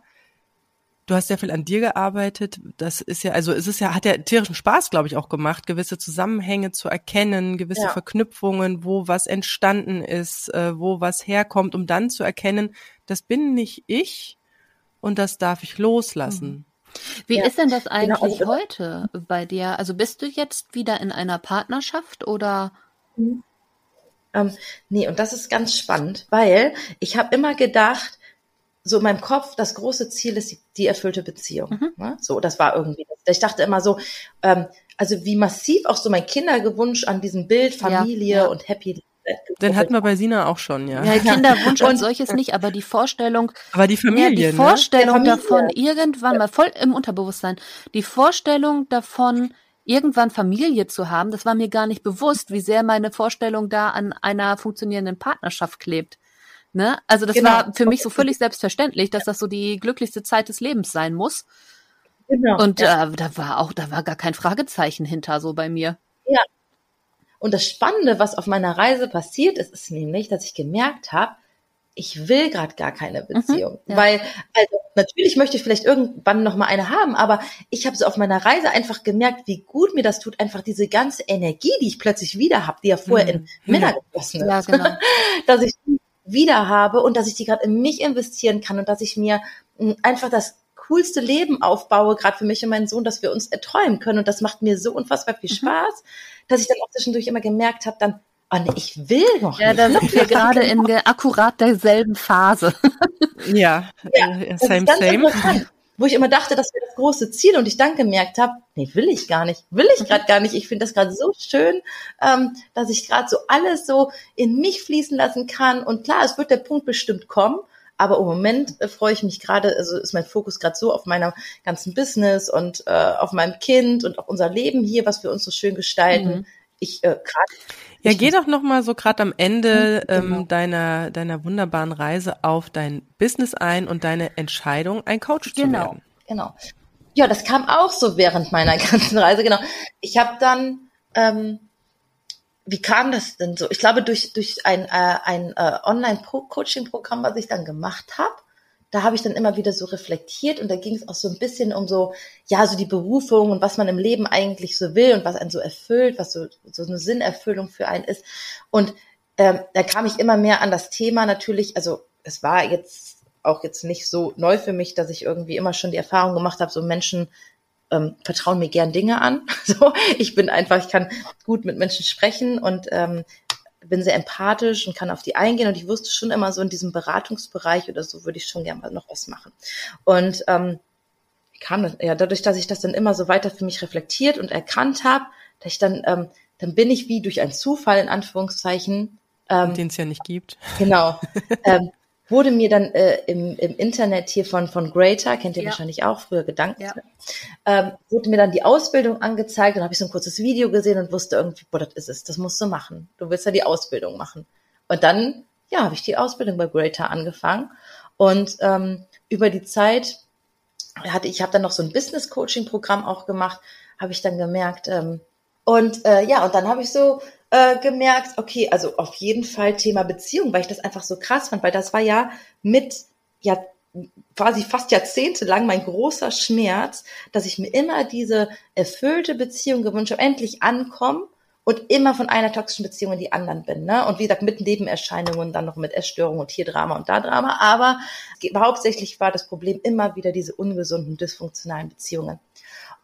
Du hast ja viel an dir gearbeitet. Das ist ja, also es ist ja, hat ja tierischen Spaß, glaube ich, auch gemacht, gewisse Zusammenhänge zu erkennen, gewisse ja. Verknüpfungen, wo was entstanden ist, äh, wo was herkommt, um dann zu erkennen, das bin nicht ich und das darf ich loslassen. Mhm. Wie ja, ist denn das genau, eigentlich genau. heute bei dir? Also bist du jetzt wieder in einer Partnerschaft oder? Mhm. Ähm, nee, und das ist ganz spannend, weil ich habe immer gedacht, so in meinem Kopf, das große Ziel ist die, die erfüllte Beziehung. Mhm. Ne? So, das war irgendwie. Ich dachte immer so, ähm, also wie massiv auch so mein Kindergewunsch an diesem Bild Familie ja, ja. und Happy den hatten wir bei Sina auch schon, ja. Ja, Kinderwunsch [LAUGHS] als solches nicht, aber die Vorstellung. Aber die Familie. Ja, die ne? Vorstellung ne? davon, irgendwann mal voll im Unterbewusstsein, die Vorstellung davon, irgendwann Familie zu haben, das war mir gar nicht bewusst, wie sehr meine Vorstellung da an einer funktionierenden Partnerschaft klebt. Ne? Also das genau. war für mich so völlig selbstverständlich, dass das so die glücklichste Zeit des Lebens sein muss. Genau. Und ja. äh, da war auch, da war gar kein Fragezeichen hinter so bei mir. Ja. Und das Spannende, was auf meiner Reise passiert ist, ist nämlich, dass ich gemerkt habe, ich will gerade gar keine mhm, Beziehung, mhm, ja. weil also natürlich möchte ich vielleicht irgendwann noch mal eine haben, aber ich habe so auf meiner Reise einfach gemerkt, wie gut mir das tut, einfach diese ganze Energie, die ich plötzlich wieder habe, die ja vorher mhm. in Männer geflossen ist, ja, genau. [LAUGHS] dass ich wieder habe und dass ich die gerade in mich investieren kann und dass ich mir hm, einfach das coolste Leben aufbaue, gerade für mich und meinen Sohn, dass wir uns erträumen können. Und das macht mir so unfassbar viel mhm. Spaß, mhm. dass ich dann auch zwischendurch immer gemerkt habe, dann, oh nee, ich will noch ja, nicht. Ja, da sind wir gerade in der, akkurat derselben Phase. ja, ja äh, same, same wo ich immer dachte, das wäre das große Ziel und ich dann gemerkt habe, nee, will ich gar nicht, will ich gerade gar nicht. Ich finde das gerade so schön, ähm, dass ich gerade so alles so in mich fließen lassen kann. Und klar, es wird der Punkt bestimmt kommen, aber im Moment äh, freue ich mich gerade, also ist mein Fokus gerade so auf meinem ganzen Business und äh, auf meinem Kind und auf unser Leben hier, was wir uns so schön gestalten. Mhm ich äh, gerade ja, geh doch noch mal so gerade am Ende ähm, genau. deiner deiner wunderbaren Reise auf dein Business ein und deine Entscheidung, ein Coach genau, zu werden. Genau, genau. Ja, das kam auch so während meiner [LAUGHS] ganzen Reise. Genau. Ich habe dann, ähm, wie kam das denn so? Ich glaube durch durch ein äh, ein äh, Online-Coaching-Programm, was ich dann gemacht habe da habe ich dann immer wieder so reflektiert und da ging es auch so ein bisschen um so, ja, so die Berufung und was man im Leben eigentlich so will und was einen so erfüllt, was so, so eine Sinnerfüllung für einen ist. Und ähm, da kam ich immer mehr an das Thema natürlich, also es war jetzt auch jetzt nicht so neu für mich, dass ich irgendwie immer schon die Erfahrung gemacht habe, so Menschen ähm, vertrauen mir gern Dinge an. [LAUGHS] So, ich bin einfach, ich kann gut mit Menschen sprechen und ähm, bin sehr empathisch und kann auf die eingehen und ich wusste schon immer so in diesem Beratungsbereich oder so würde ich schon gerne mal noch was machen. Und ähm, kam ja, dadurch, dass ich das dann immer so weiter für mich reflektiert und erkannt habe, dass ich dann, ähm, dann bin ich wie durch einen Zufall in Anführungszeichen, ähm, den es ja nicht gibt. Genau. [LAUGHS] ähm, wurde mir dann äh, im, im Internet hier von, von Greater, kennt ihr ja. wahrscheinlich auch, früher Gedanken, ja. ähm, wurde mir dann die Ausbildung angezeigt und habe ich so ein kurzes Video gesehen und wusste irgendwie, boah, das ist es, das musst du machen. Du willst ja die Ausbildung machen. Und dann, ja, habe ich die Ausbildung bei Greater angefangen und ähm, über die Zeit hatte ich habe dann noch so ein Business Coaching Programm auch gemacht, habe ich dann gemerkt ähm, und äh, ja und dann habe ich so äh, gemerkt, okay, also auf jeden Fall Thema Beziehung, weil ich das einfach so krass fand, weil das war ja mit, ja, quasi fast jahrzehntelang mein großer Schmerz, dass ich mir immer diese erfüllte Beziehung gewünscht habe, endlich ankommen und immer von einer toxischen Beziehung in die anderen bin. Ne? Und wie gesagt, mit Nebenerscheinungen, dann noch mit Essstörungen und hier Drama und da Drama. Aber hauptsächlich war das Problem immer wieder diese ungesunden, dysfunktionalen Beziehungen.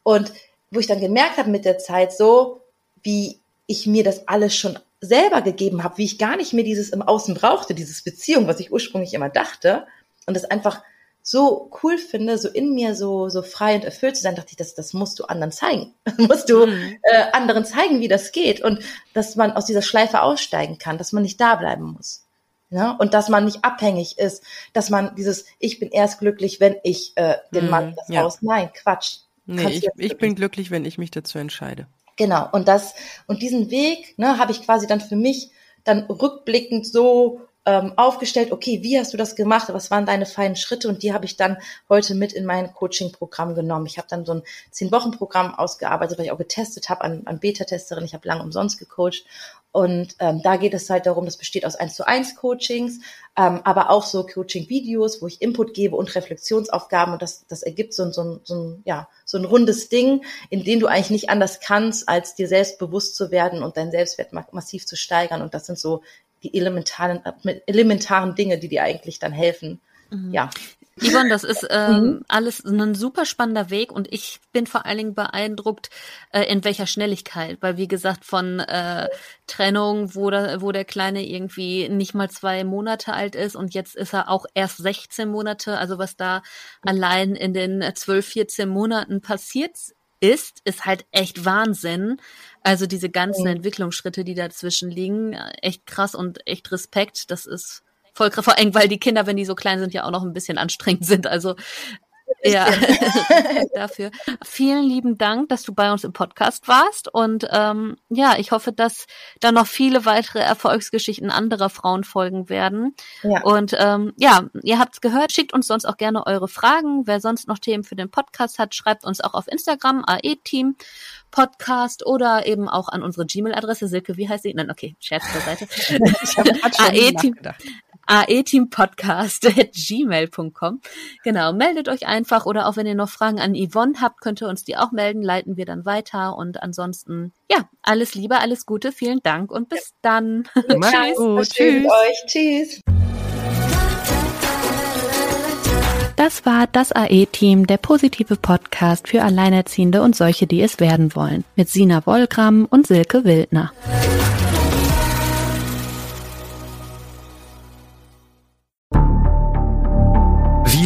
Und wo ich dann gemerkt habe mit der Zeit so, wie ich mir das alles schon selber gegeben habe, wie ich gar nicht mehr dieses im Außen brauchte, dieses Beziehung, was ich ursprünglich immer dachte und das einfach so cool finde, so in mir so so frei und erfüllt zu sein, dachte ich, das das musst du anderen zeigen, [LAUGHS] musst du mhm. äh, anderen zeigen, wie das geht und dass man aus dieser Schleife aussteigen kann, dass man nicht da bleiben muss. Ja, und dass man nicht abhängig ist, dass man dieses, ich bin erst glücklich, wenn ich äh, den mhm, Mann das ja. Haus. Nein, Quatsch. Nee, ich, ich bin glücklich, wenn ich mich dazu entscheide. Genau. Und das, und diesen Weg, ne, habe ich quasi dann für mich dann rückblickend so ähm, aufgestellt, okay, wie hast du das gemacht? Was waren deine feinen Schritte? Und die habe ich dann heute mit in mein Coaching-Programm genommen. Ich habe dann so ein Zehn-Wochen-Programm ausgearbeitet, weil ich auch getestet habe an, an Beta-Testerin. Ich habe lange umsonst gecoacht und ähm, da geht es halt darum, das besteht aus 1 zu 1 Coachings, ähm, aber auch so Coaching-Videos, wo ich Input gebe und Reflexionsaufgaben und das, das ergibt so, ein so, ein so, ein, ja, so ein rundes Ding, in dem du eigentlich nicht anders kannst, als dir selbst bewusst zu werden und deinen Selbstwert massiv zu steigern. Und das sind so die elementaren, elementaren Dinge, die dir eigentlich dann helfen. Mhm. Ja. Yvonne, das ist [LAUGHS] ähm, mhm. alles ein super spannender Weg und ich bin vor allen Dingen beeindruckt, äh, in welcher Schnelligkeit, weil wie gesagt, von äh, Trennung, wo, da, wo der Kleine irgendwie nicht mal zwei Monate alt ist und jetzt ist er auch erst 16 Monate, also was da allein in den 12, 14 Monaten passiert ist, ist halt echt Wahnsinn. Also diese ganzen mhm. Entwicklungsschritte, die dazwischen liegen, echt krass und echt Respekt. Das ist voll vor allem, weil die Kinder, wenn die so klein sind, ja auch noch ein bisschen anstrengend [LAUGHS] sind. Also ja, [LAUGHS] dafür. Vielen lieben Dank, dass du bei uns im Podcast warst. Und ähm, ja, ich hoffe, dass da noch viele weitere Erfolgsgeschichten anderer Frauen folgen werden. Ja. Und ähm, ja, ihr habt's gehört, schickt uns sonst auch gerne eure Fragen. Wer sonst noch Themen für den Podcast hat, schreibt uns auch auf Instagram, AE-Team Podcast oder eben auch an unsere Gmail-Adresse. Silke, wie heißt sie? Nein, okay, Scherz beiseite. [LAUGHS] ich habe [LAUGHS] AE-Team aeteampodcast.gmail.com. Genau, meldet euch einfach oder auch wenn ihr noch Fragen an Yvonne habt, könnt ihr uns die auch melden, leiten wir dann weiter und ansonsten, ja, alles Liebe, alles Gute, vielen Dank und bis dann. [LAUGHS] Tschüss. Gut. Tschüss. Euch. Tschüss. Das war das AE-Team, der positive Podcast für Alleinerziehende und solche, die es werden wollen, mit Sina Wollgramm und Silke Wildner.